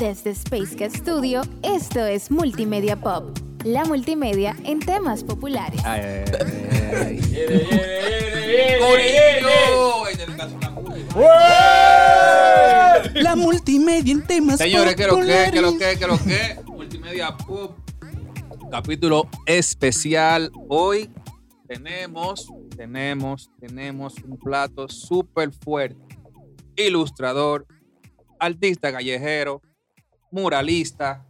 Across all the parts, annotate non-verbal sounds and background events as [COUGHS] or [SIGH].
Desde Space Studio, esto es Multimedia Pop, la multimedia en temas populares. Ay, ay, ay, ay. [LAUGHS] La multimedia en temas Señores, ¿qué lo que, populares. qué lo que, qué lo que? [LAUGHS] Multimedia Pop, capítulo especial. Hoy tenemos, tenemos, tenemos un plato súper fuerte. Ilustrador, artista callejero, muralista,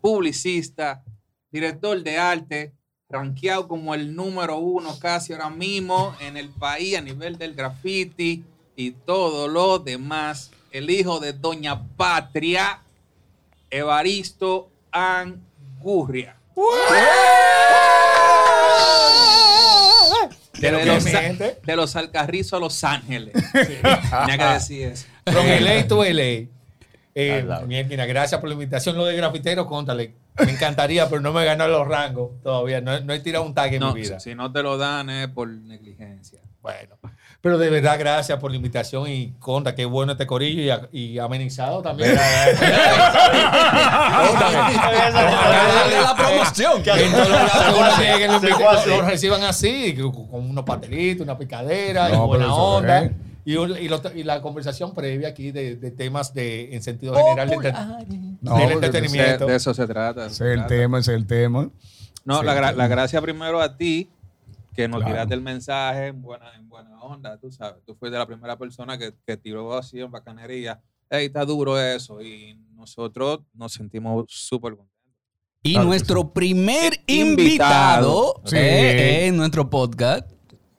publicista, director de arte, rankeado como el número uno casi ahora mismo en el país a nivel del graffiti y todo lo demás. El hijo de Doña Patria, Evaristo Angurria. De, los, de los Alcarrizos a Los Ángeles. Tenía que decir eso. From LA to LA. Eh. Mierda, gracias por la invitación. Lo de grafitero, contale. Me encantaría, pero no me ganó los rangos todavía. No, no he tirado un tag en No, mi vida. si, no te lo dan es por negligencia. Bueno, pero de verdad, gracias por la invitación y conta, qué bueno este corillo y, y amenizado también. La promoción. Que en todos lados que uno llegue, lo, Se invite- fue así. lo reciban así, con unos pastelitos, una picadera, No, y buena onda. es. Y, un- y lo- y la conversación previa aquí de, de temas de, en sentido general de, No, del entretenimiento. De, de eso se trata. Ese es el trata. tema, ese es el tema. No, Sí, la, gra- sí. la gracia primero a ti, que nos Claro. tiraste el mensaje en buena, en buena onda, tú sabes. Tú fuiste la primera persona que, que tiró así en bacanería. Ey, está duro eso. Y nosotros nos sentimos súper contentos. Y Claro nuestro primer Invitado. invitado Sí. eh, en nuestro podcast.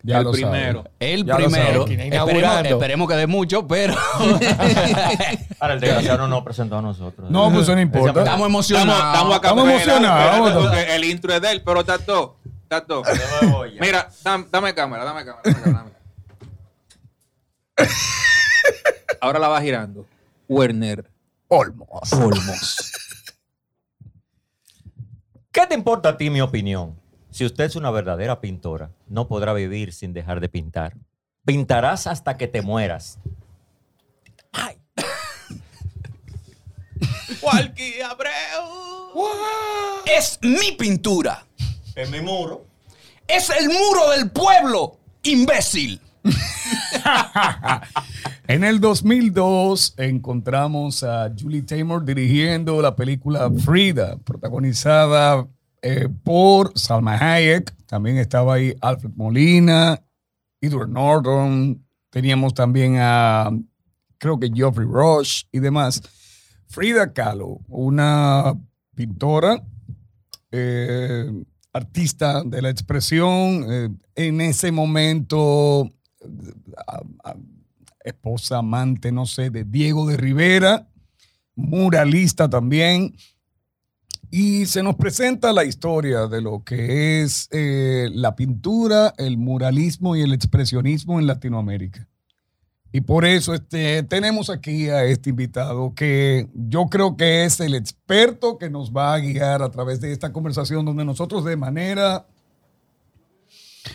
Ya el primero. El Ya primero. Esperemos, esperemos que dé mucho, pero [LAUGHS] Ahora el desgraciado no nos presentó a nosotros. No, pues eso no importa. Estamos emocionados. Estamos, estamos acá Estamos espérate, emocionados, el intro es de él, pero Tato, Tato. Mira, dam- dame cámara, dame cámara. Dame cámara dame. Ahora la va girando. Werner Olmos. Olmos. ¿Qué te importa a ti mi opinión? Si usted es una verdadera pintora, no podrá vivir sin dejar de pintar. Pintarás hasta que te mueras. [LAUGHS] Walkie Abreu. es mi pintura. En mi muro. Es el muro del pueblo, imbécil. [LAUGHS] En el 2002 encontramos a Julie Taymor dirigiendo la película Frida, protagonizada eh, por Salma Hayek. También estaba ahí Alfred Molina, Edward Norton. Teníamos también a, creo que Geoffrey Rush y demás. Frida Kahlo, una pintora, eh, artista de la expresión, eh, en ese momento esposa, amante, no sé, de Diego de Rivera, muralista también. Y se nos presenta la historia de lo que es eh, la pintura, el muralismo y el expresionismo en Latinoamérica. Y por eso este, tenemos aquí a este invitado que yo creo que es el experto que nos va a guiar a través de esta conversación donde nosotros de manera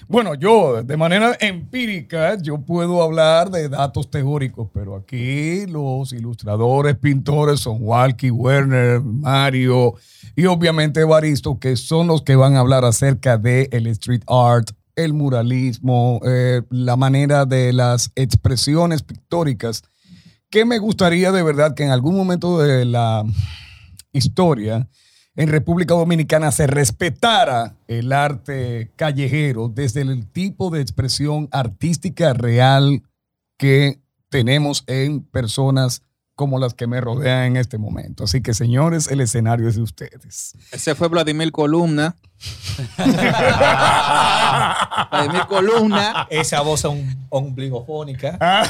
bueno, yo de manera empírica yo puedo hablar de datos teóricos, pero aquí los ilustradores, pintores son Walkie, Werner, Mario y obviamente Evaristo, que son los que van a hablar acerca de el street art, el muralismo, eh, la manera de las expresiones pictóricas, que me gustaría de verdad que en algún momento de la historia en República Dominicana se respetara el arte callejero desde el tipo de expresión artística real que tenemos en personas como las que me rodean en este momento. Así que, señores, el escenario es de ustedes. Ese fue Vladimir Columna. [LAUGHS] Vladimir Columna. Esa voz om- ombligofónica, Ah.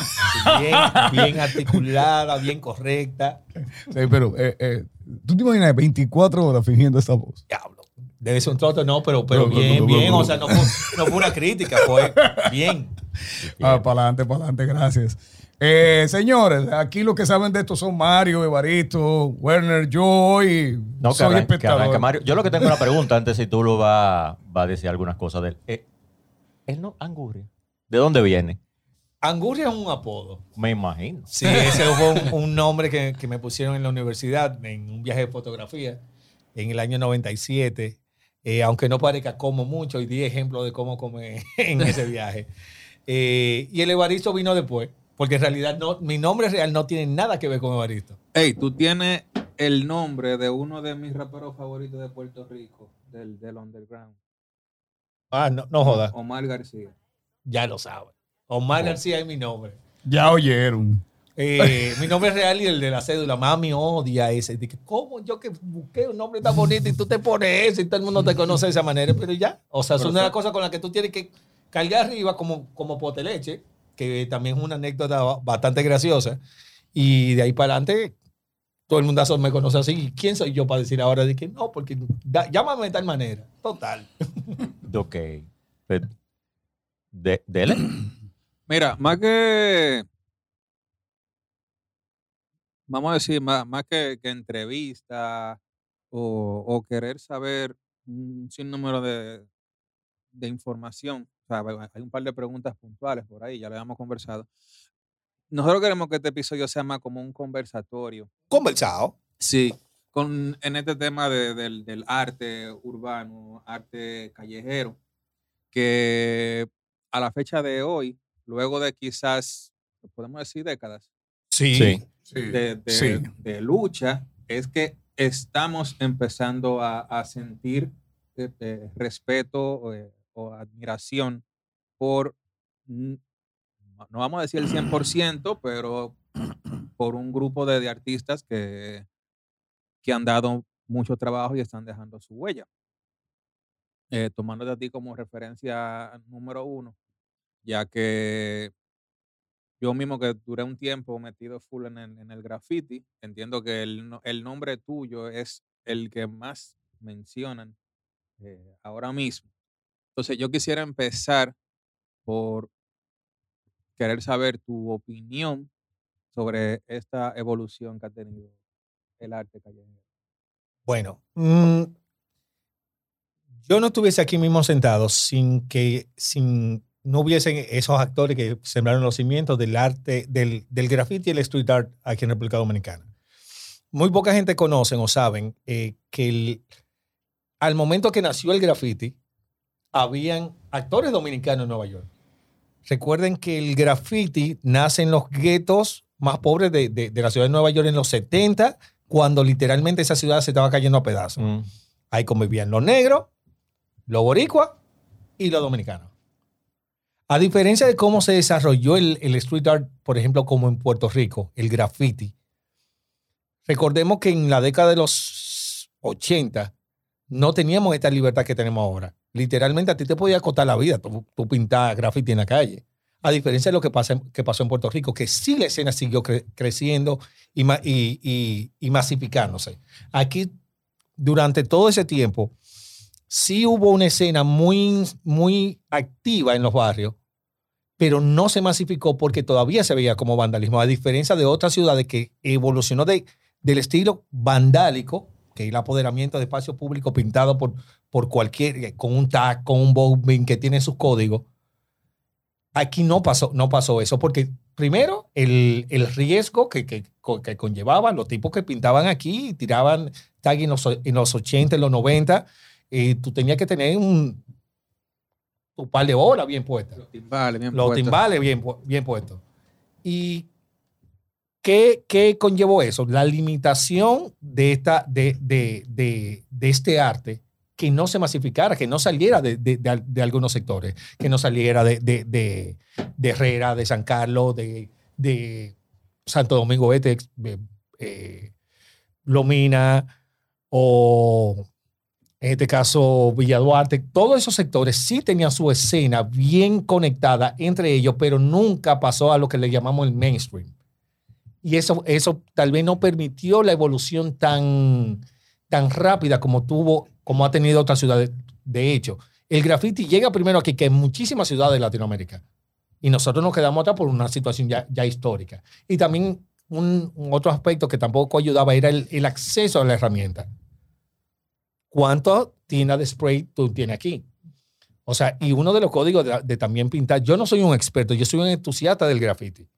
bien, bien articulada, bien correcta. Sí, pero eh, eh, tú te imaginas 24 horas fingiendo esta voz. Diablo. Debe ser un troto, no, pero, pero No, bien, no, no, bien. O sea, no fue, no fue una crítica, fue bien. Ah, para adelante, para adelante, gracias. Eh, señores, aquí los que saben de esto son Mario, Evaristo, Werner, yo hoy No, soy arranque, que espectador. arranque, Mario. Yo lo que tengo una pregunta antes si tú lo vas va a decir algunas cosas de él. Eh, él no, Angurria. ¿De dónde viene? Angurria es un apodo. Me imagino. Sí, ese fue un, un nombre que, que me pusieron en la universidad en un viaje de fotografía en el año 97. Eh, aunque no parezca como mucho, y di ejemplos de cómo come [LAUGHS] en ese viaje. Eh, y el Evaristo vino después, porque en realidad no, mi nombre real no tiene nada que ver con Evaristo. Ey, tú tienes el nombre de uno de mis raperos favoritos de Puerto Rico, del, del underground. Ah, no, no jodas. Omar García. Ya lo sabes. Omar García es mi nombre. Ya oyeron. Eh, mi nombre real y el de la cédula. Mami odia ese. Dije, ¿cómo yo que busqué un nombre tan bonito y tú te pones eso y todo el mundo te conoce de esa manera? Pero ya. O sea, son de las cosas con las que tú tienes que cargar arriba como, como poteleche, que también es una anécdota bastante graciosa. Y de ahí para adelante, todo el mundo me conoce así. ¿Y quién soy yo para decir ahora? Dije, no, porque da- llámame de tal manera. Total. Ok. De, dele. Mira, más que. Vamos a decir, más, más que, que entrevista o, o querer saber un sinnúmero de, de información. O sea, hay hay un par de preguntas puntuales por ahí, ya lo habíamos conversado. Nosotros queremos que este episodio sea más como un conversatorio. Conversado. Sí, con, en este tema de- del, del arte urbano, arte callejero, que a la fecha de hoy, luego de quizás, podemos decir décadas, Sí. Sí. de, de- Sí. de lucha, es que estamos empezando a, a sentir eh, eh, respeto eh, o admiración por, no vamos a decir el 100%, pero por un grupo de, de artistas que, que han dado mucho trabajo y están dejando su huella. Eh, tomándote a ti como referencia número uno, ya que yo mismo que duré un tiempo metido full en el, en el graffiti, entiendo que el, no- el nombre tuyo es el que más mencionan eh, ahora mismo. Entonces yo quisiera empezar por querer saber tu opinión sobre esta evolución que ha tenido el arte callejero. Bueno, mm, yo no estuviese aquí mismo sentado sin que sin, no hubiesen esos actores que sembraron los cimientos del arte, del, del graffiti y el street art aquí en República Dominicana. Muy poca gente conocen o saben eh, que el- al momento que nació el graffiti, habían actores dominicanos en Nueva York. Recuerden que el graffiti nace en los guetos más pobres de, de- de la ciudad de Nueva York en los 70, cuando literalmente esa ciudad se estaba cayendo a pedazos. Mm. Ahí convivían los negros, los boricuas y los dominicanos. A diferencia de cómo se desarrolló el, el street art, por ejemplo, como en Puerto Rico, el graffiti, recordemos que en la década de los 80 no teníamos esta libertad que tenemos ahora. Literalmente a ti te podía costar la vida, tú, tú graffiti en la calle. A diferencia de lo que, pasa, que pasó en Puerto Rico, que sí la escena siguió cre- creciendo y- y masificándose. Aquí, durante todo ese tiempo, sí hubo una escena muy, muy activa en los barrios, pero no se masificó porque todavía se veía como vandalismo, a diferencia de otras ciudades que evolucionó de, del estilo vandálico, que es el apoderamiento de espacio público pintado por, por cualquier, con un tag, con un bombing que tiene sus códigos. Aquí no pasó, no pasó eso, porque primero el, el riesgo que, que, que conllevaba los tipos que pintaban aquí y tiraban tag en los, en los 80, en los 90, eh, tú tenías que tener un tu par de bolas bien puestas. Los timbales, bien Los puestos. timbales bien, pu- bien puestos. ¿Y qué, qué conllevó eso? La limitación de, esta, de, de, de, de este arte que no se masificara, que no saliera de, de, de al- de algunos sectores, que no saliera de, de, de, de Herrera, de San Carlos, de, de Santo Domingo Este, eh, eh, Lomina o en este caso Villa Duarte, todos esos sectores sí tenían su escena bien conectada entre ellos, pero nunca pasó a lo que le llamamos el mainstream. Y eso, eso tal vez no permitió la evolución tan, tan rápida como tuvo, como ha tenido otras ciudades. De hecho, el graffiti llega primero aquí que en muchísimas ciudades de Latinoamérica. Y nosotros nos quedamos atrás por una situación ya, ya histórica. Y también un, otro aspecto que tampoco ayudaba era el acceso a la herramienta. ¿Cuánto tina de spray tú tienes aquí? O sea, y uno de los códigos de, de también pintar, yo no soy un experto, yo soy un entusiasta del graffiti.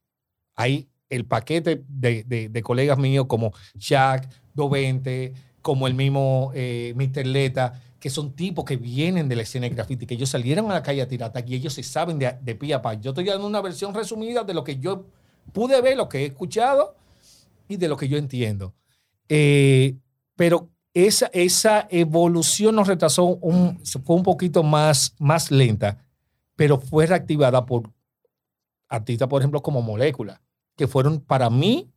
Hay el paquete de, de- de colegas míos como Shaq, 220, como el mismo eh, Mr. Leta, que son tipos que vienen de la escena de graffiti, que ellos salieron a la calle a tirar y ellos se saben de, de pie a. Yo estoy dando una versión resumida de lo que yo pude ver, lo que he escuchado y de lo que yo entiendo. Eh, pero esa, esa evolución nos retrasó, un, fue un poquito más, más lenta, pero fue reactivada por artistas, por ejemplo, como Molécula, que fueron para mí,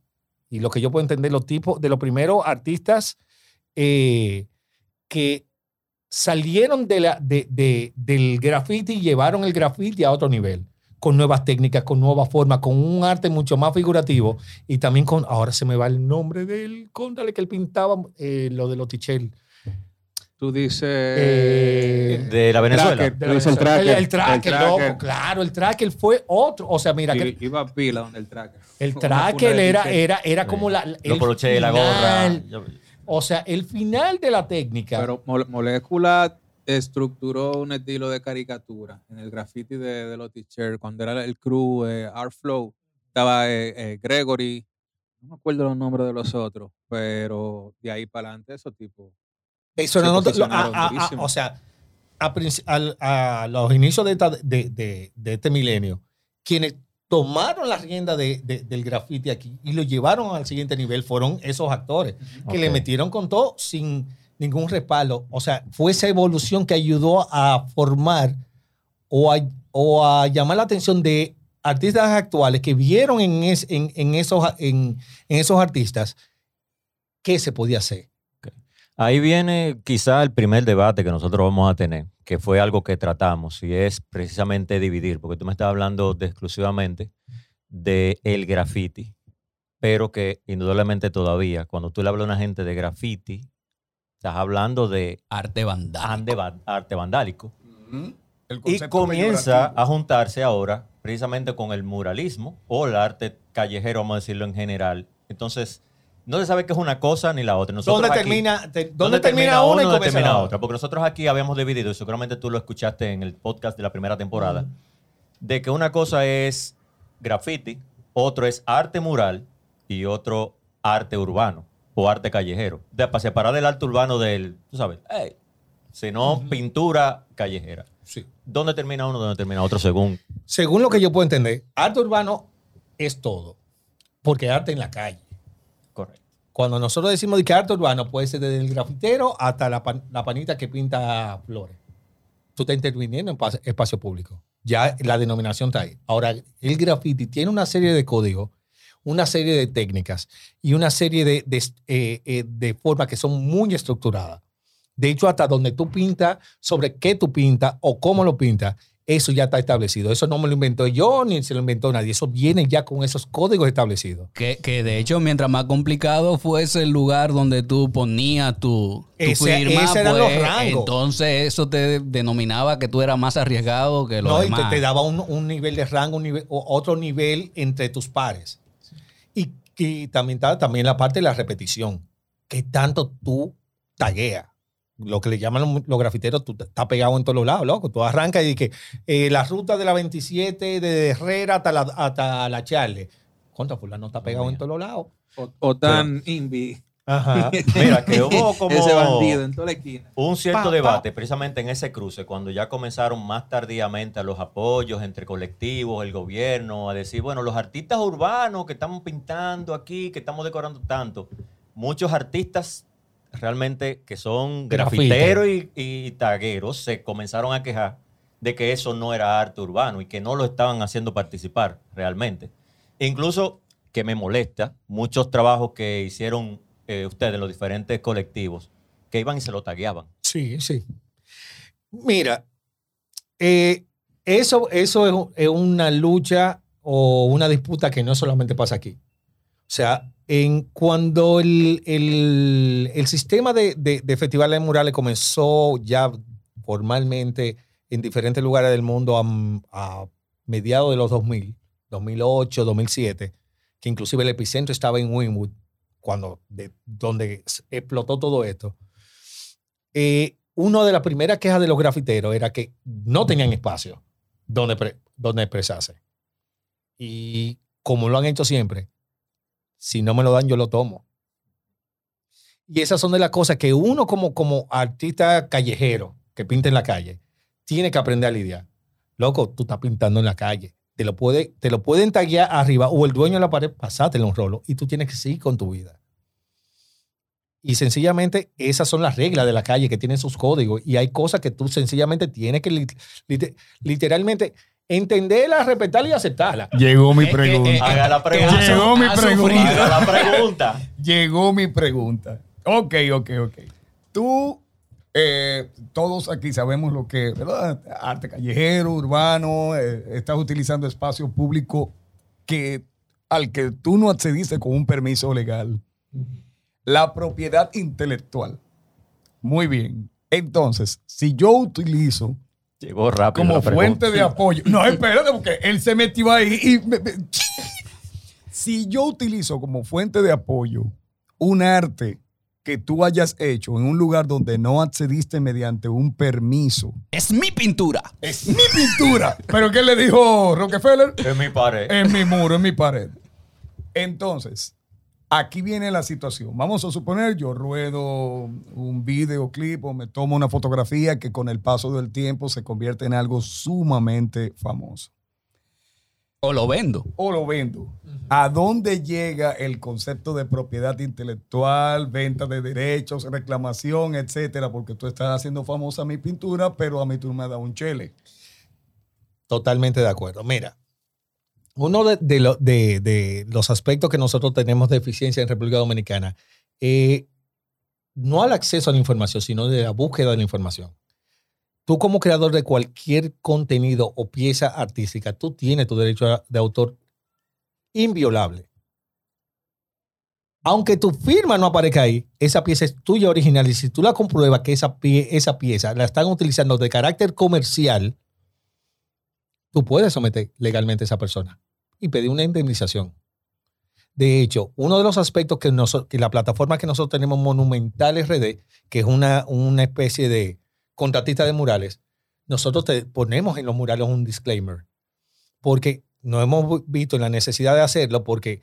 y lo que yo puedo entender, los tipos de los primeros artistas eh, que salieron de del graffiti y llevaron el graffiti a otro nivel, con nuevas técnicas, con nuevas formas, con un arte mucho más figurativo y también con, ahora se me va el nombre del, cóntale que él pintaba eh, lo de los Tichel. Tú dices. Eh, De la Venezuela. Tracker. De la el tracker, El, el tracker, el loco, claro, el tracker fue otro. O sea, mira, que iba a pila donde el tracker. el tracker de era, era, era como la, Los el poloches, la gorra. final, Yo- O sea, el final de la técnica. Pero Molécula estructuró un estilo de caricatura en el graffiti de, de los teachers. Cuando era el crew eh, Art Flow, estaba eh, eh, Gregory, no me acuerdo los nombres de los otros, pero de ahí para adelante, esos tipos. Eso se no, a- a- a- o sea, a, los inicios de, esta- de- de- de este milenio, quienes tomaron la rienda de- de- del graffiti aquí y lo llevaron al siguiente nivel fueron esos actores que le metieron con todo sin ningún respaldo. O sea, fue esa evolución que ayudó a formar o a, o a llamar la atención de artistas actuales que vieron en, es- en, en esos, en, en esos artistas qué se podía hacer. Ahí viene quizá el primer debate que nosotros vamos a tener, que fue algo que tratamos, y es precisamente dividir, porque tú me estás hablando de exclusivamente de graffiti, pero que indudablemente todavía, cuando tú le hablas a una gente de graffiti, estás hablando de Arte vandálico. ande- arte vandálico. El Y comienza a juntarse ahora precisamente con el muralismo o el arte callejero, vamos a decirlo en general. Entonces, no se sabe qué es una cosa ni la otra. Nosotros ¿Dónde aquí- termina, te- ¿dónde termina una y dónde termina la otra? Porque nosotros aquí habíamos dividido, y seguramente tú lo escuchaste en el podcast de la primera temporada, de que una cosa es graffiti, otro es arte mural y otro arte urbano o arte callejero. De, para separar el arte urbano del, tú sabes, hey, sino pintura callejera. Sí. ¿Dónde termina uno? ¿Dónde termina otro? Según. Según lo que yo puedo entender, arte urbano es todo. Porque arte en la calle. Correcto. Cuando nosotros decimos de que arte urbano puede ser desde el grafitero hasta la, pan- la panita que pinta flores. Tú estás interviniendo en espacio público. Ya la denominación está ahí. Ahora, el graffiti tiene una serie de códigos, una serie de técnicas y una serie de, de, eh, eh, de formas que son muy estructuradas. De hecho, hasta donde tú pintas, sobre qué tú pintas o cómo lo pintas, eso ya está establecido. Eso no me lo inventó yo ni se lo inventó nadie. Eso viene ya con esos códigos establecidos. Que, que de hecho, mientras más complicado fuese el lugar donde tú ponías tu, tu Ese- firma, ese eran los pues, rangos. entonces eso te denominaba que tú eras más arriesgado que los No, y te, demás. te daba un, un nivel de rango, un nivel, otro nivel entre tus pares. Y, también está también la parte de la repetición. ¿Qué tanto tú tagueas? Lo que le llaman los, grafiteros, tú estás pegado en todos los lados, loco. Tú arrancas y que eh, la ruta de la 27 de Herrera hasta la, hasta la Charle. Contra fulano está pegado en todos los lados. O, o tan invi. Ajá. [LAUGHS] Mira, que hubo como Ese bandido en toda la esquina. un cierto Pa, pa. debate precisamente en ese cruce, cuando ya comenzaron más tardíamente a los apoyos entre colectivos, el gobierno, a decir, bueno, los artistas urbanos que estamos pintando aquí, que estamos decorando tanto, muchos artistas realmente que son Grafite. grafiteros y, y tagueros se comenzaron a quejar de que eso no era arte urbano y que no lo estaban haciendo participar realmente. Incluso que me molesta muchos trabajos que hicieron eh, ustedes los diferentes colectivos que iban y se lo tagueaban. Sí, sí. Mira, eh, eso, eso es, es una lucha o una disputa que no solamente pasa aquí. O sea, en cuando el, el- el sistema de, de, de festivales murales comenzó ya formalmente en diferentes lugares del mundo a, a mediados de los 2000, 2008, 2007, que inclusive el epicentro estaba en Winwood, cuando de, donde explotó todo esto. Eh, una de las primeras quejas de los grafiteros era que no tenían espacio donde, donde expresarse. Y como lo han hecho siempre, si no me lo dan, yo lo tomo. Y esas son de las cosas que uno como, como artista callejero que pinta en la calle, tiene que aprender a lidiar. Loco, tú estás pintando en la calle. Te lo, puede, te lo pueden taguear arriba o el dueño de la pared, pasátelo un rolo y tú tienes que seguir con tu vida. Y sencillamente esas son las reglas de la calle que tienen sus códigos y hay cosas que tú sencillamente tienes que lit- lit- literalmente entenderla, respetarla y aceptarla. Llegó mi Eh, eh, pregunta. eh, Haga la pregunta. Llegó mi ha pregunta. Haga la pregunta. Llegó mi pregunta. Ok, ok, ok. Tú, eh, todos aquí sabemos lo que, ¿verdad? Arte callejero, urbano, eh, estás utilizando espacio público que, al que tú no accediste con un permiso legal. La propiedad intelectual. Muy bien. Entonces, si yo utilizo Llegó rápido. como fuente de apoyo. No, espérate, porque él se metió ahí y. me- me- [LAUGHS] si yo utilizo como fuente de apoyo un arte que tú hayas hecho en un lugar donde no accediste mediante un permiso, Es mi pintura. es mi pintura. [LAUGHS] ¿Pero qué le dijo Rockefeller? Es mi pared. En mi muro, en mi pared. Entonces, aquí viene la situación. Vamos a suponer, yo ruedo un videoclip o me tomo una fotografía que con el paso del tiempo se convierte en algo sumamente famoso. O lo vendo. O lo vendo. ¿A dónde llega el concepto de propiedad intelectual, venta de derechos, reclamación, etcétera? Porque tú estás haciendo famosa mi pintura, pero a mí tú me das un chele. Totalmente de acuerdo. Mira, uno de, de lo- de- de los aspectos que nosotros tenemos de eficiencia en República Dominicana, eh, no al acceso a la información, sino de la búsqueda de la información. Tú como creador de cualquier contenido o pieza artística, tú tienes tu derecho de autor inviolable. Aunque tu firma no aparezca ahí, esa pieza es tuya original y si tú la compruebas que esa, pie- esa pieza la están utilizando de carácter comercial, tú puedes someter legalmente a esa persona y pedir una indemnización. De hecho, uno de los aspectos que, noso- que la plataforma que nosotros tenemos, Monumental RD, que es una especie de contratista de murales, nosotros ponemos en los murales un disclaimer, porque no hemos visto la necesidad de hacerlo, porque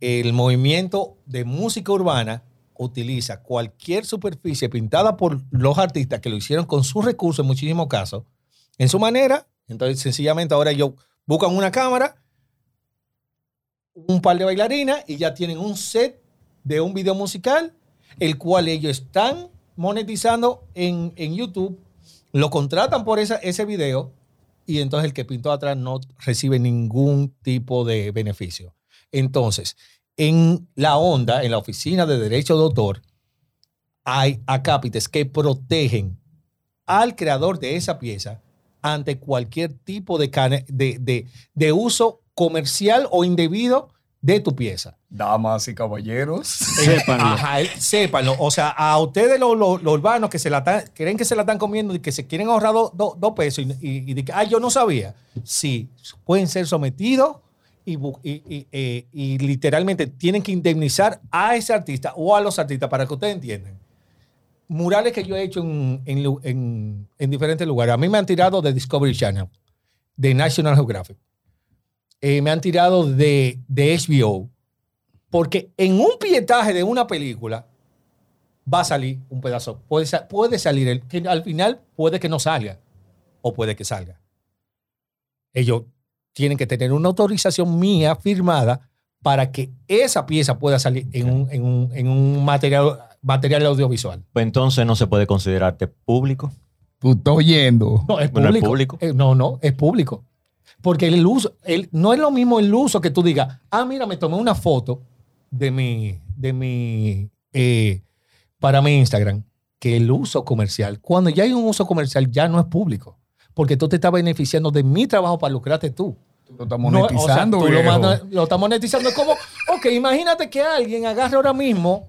el movimiento de música urbana utiliza cualquier superficie pintada por los artistas que lo hicieron con sus recursos en muchísimos casos, en su manera. Entonces, sencillamente ahora ellos buscan una cámara, un par de bailarinas y ya tienen un set de un video musical, el cual ellos están monetizando en, en YouTube, lo contratan por ese video y entonces el que pintó atrás no recibe ningún tipo de beneficio. Entonces, en la onda, en la oficina de derecho de autor, hay acápites que protegen al creador de esa pieza ante cualquier tipo de, de- de uso comercial o indebido de tu pieza. Damas y caballeros. [LAUGHS] Sépanlo. Ajá, él- sépanlo. O sea, a ustedes los, los- los urbanos que se la están- creen que se la están comiendo y que se quieren ahorrar do- do- dos pesos y, y, y de que, ah, yo no sabía. Sí, pueden ser sometidos y, bu- y- y- eh, y literalmente tienen que indemnizar a ese artista o a los artistas para que ustedes entiendan. Murales que yo he hecho en, en- en diferentes lugares. A mí me han tirado de Discovery Channel, de National Geographic. Eh, me han tirado de, de HBO. Porque en un pietaje de una película va a salir un pedazo. Puede, puede salir, el, que al final puede que no salga o puede que salga. Ellos tienen que tener una autorización mía firmada para que esa pieza pueda salir en un, en un- en un material, material audiovisual. Pues entonces no se puede considerarte público. Tú estás oyendo. No, es Bueno, es público. público. Eh, no, no, es público. Porque el uso, el, no es lo mismo el uso que tú digas, ah, mira, me tomé una foto de mi, de mi, eh, para mi Instagram, que el uso comercial. Cuando ya hay un uso comercial, ya no es público. Porque tú te estás beneficiando de mi trabajo para lucrarte tú. Tú estás No, o sea, monetizando, tú lo, lo estás monetizando. Es como, ok, imagínate que alguien agarre ahora mismo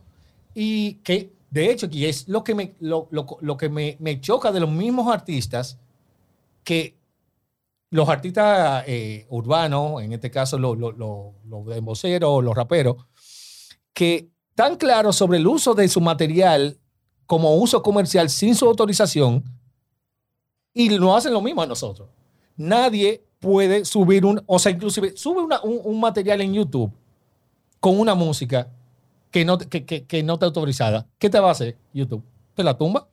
y que, de hecho, que es lo que me, lo, lo- lo que me, me choca de los mismos artistas, que los artistas eh, urbanos, en este caso los los- los- los los raperos, que tan claros sobre el uso de su material como uso comercial sin su autorización y no hacen lo mismo a nosotros. Nadie puede subir un, o sea, inclusive sube un, un material en YouTube con una música que no, que, que- que no está autorizada. ¿Qué te va a hacer YouTube? ¿Te la tumba?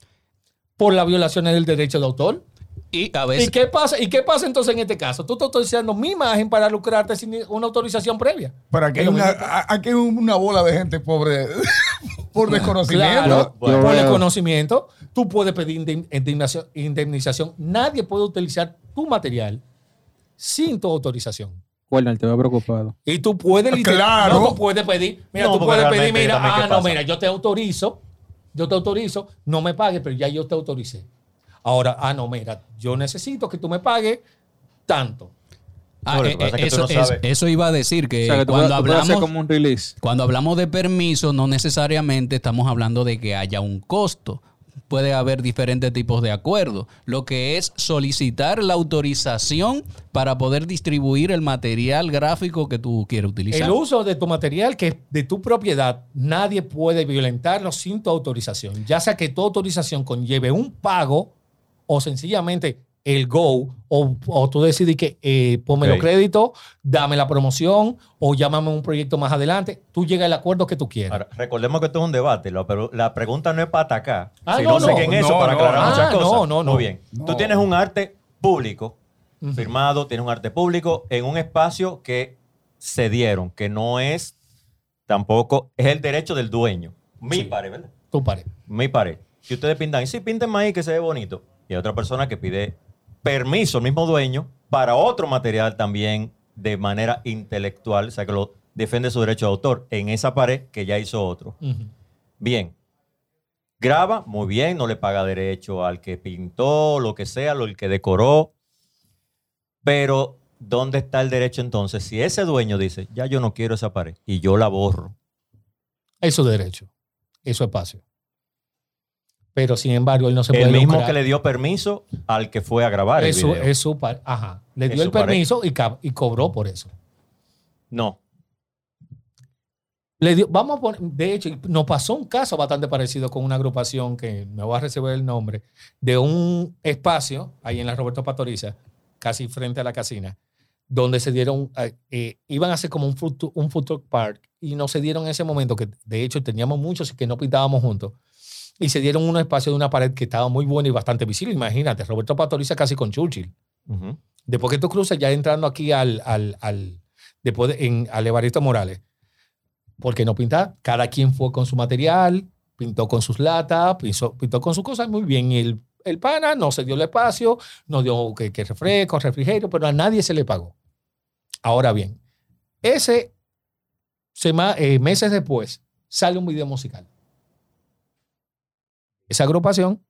Por las violaciones del derecho de autor. Y a ¿Y veces, qué pasa? ¿Y qué pasa entonces en este caso? Tú estás autorizando mi imagen para lucrarte sin una autorización previa. Para que hay Pero una, aquí hay una bola de gente pobre [LAUGHS] por desconocimiento. Claro, Bueno, por bueno. desconocimiento, tú puedes pedir indem- indemnización, indemnización. Nadie puede utilizar tu material sin tu autorización. Cuerno, te veo preocupado. Y tú puedes, Claro. no, tú puedes pedir, mira, No, tú puedes pedir, mira, también, ¿qué ah, no, pasa? mira, yo te autorizo, yo te autorizo, no me pagues, pero ya yo te autoricé. Ahora, ah, no, mira, yo necesito que tú me pagues tanto. Ah, eh, tú eso, no es- eso iba a decir O que, sea, que tú cuando puedes- hablamos como un release. Cuando hablamos de permiso, no necesariamente estamos hablando de que haya un costo. Puede haber diferentes tipos de acuerdos. Lo que es solicitar la autorización para poder distribuir el material gráfico que tú quieres utilizar. El uso de tu material que es de tu propiedad, nadie puede violentarlo sin tu autorización. Ya sea que tu autorización conlleve un pago o sencillamente el go, o, o tú decides que eh, ponme los créditos, dame la promoción o llámame a un proyecto más adelante. Tú llegas al acuerdo que tú quieras. Ahora, recordemos que esto es un debate, la, pero la pregunta no es para atacar, Ah, sino no, no, en eso no, para aclarar no. muchas Ah, cosas. no, no, no. Muy bien. No. Tú tienes un arte público, firmado, tienes un arte público en un espacio que se dieron, que no es tampoco, es el derecho del dueño. Mi Sí. pared, ¿verdad? Tu pared. Mi pared. Si ustedes pintan, y sí, pinten ahí que se ve bonito. Y hay otra persona que pide permiso al mismo dueño para otro material también de manera intelectual, o sea, que lo defiende su derecho de autor en esa pared que ya hizo otro. Bien. Graba, muy bien, no le paga derecho al que pintó, lo que sea, lo el que decoró. Pero, ¿dónde está el derecho entonces? Si ese dueño dice, ya yo no quiero esa pared y yo la borro. Es su derecho, es su espacio. Pero sin embargo, él no se puede El mismo lucrar. que le dio permiso al que fue a grabar el es su, video. es su par- Ajá. Le dio el permiso y, y cobró por eso. No. Le dio, vamos a poner, de hecho, nos pasó un caso bastante parecido con una agrupación que me voy a recibir el nombre, de un espacio ahí en la Roberto Pastoriza, casi frente a la casina, donde se dieron, eh, eh, iban a hacer como un food, un food truck park y no se dieron en ese momento, que de hecho teníamos muchos que no pintábamos juntos, y se dieron un espacio de una pared que estaba muy buena y bastante visible. Imagínate, Roberto Pastoriza casi con Churchill. Después que tú cruzas, ya entrando aquí al, al, al, después de- en, al Evaristo Morales. ¿Por qué no pintar? Cada quien fue con su material, pintó con sus latas, pintó, pintó con sus cosas muy bien. Y el, el pana no se dio el espacio, no dio que, que refresco, refrigerio, pero a nadie se le pagó. Ahora bien, ese sema- eh, meses después sale un video musical. Esa agrupación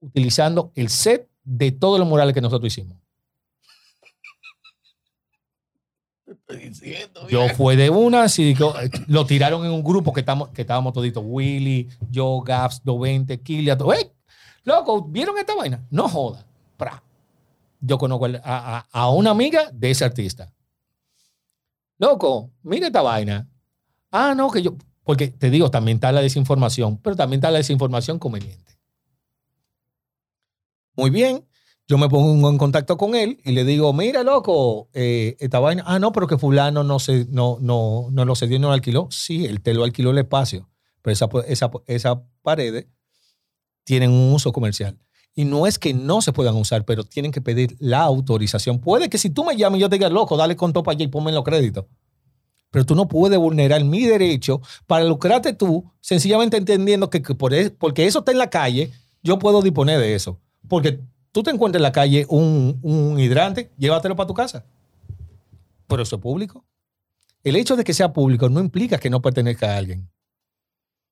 utilizando el set de todos los murales que nosotros hicimos. Yo fue de una, así que, eh, lo tiraron en un grupo que, estamos, que estábamos toditos, Willy, yo, Gaps, 220, Kilia, todo. ¡Ey! Loco, ¿vieron esta vaina? No joda. Pra. Yo conozco a, a- a una amiga de ese artista. Loco, mira esta vaina. Ah, no, que yo. Porque te digo, también está la desinformación, pero también está la desinformación conveniente. Muy bien. Yo me pongo en contacto con él y le digo, mira, loco, eh, esta vaina. Ah, no, pero que fulano no, se, no, no, no lo cedió no lo alquiló. Sí, él te lo alquiló el espacio, pero esa, esa, esa paredes tienen un uso comercial. Y no es que no se puedan usar, pero tienen que pedir la autorización. Puede que si tú me llames y yo te diga, loco, dale con topa allá y ponme los créditos. Pero tú no puedes vulnerar mi derecho para lucrarte tú, sencillamente entendiendo que, que por es- porque eso está en la calle, yo puedo disponer de eso. Porque tú te encuentras en la calle un, un hidrante, llévatelo para tu casa. Pero eso es público. El hecho de que sea público no implica que no pertenezca a alguien.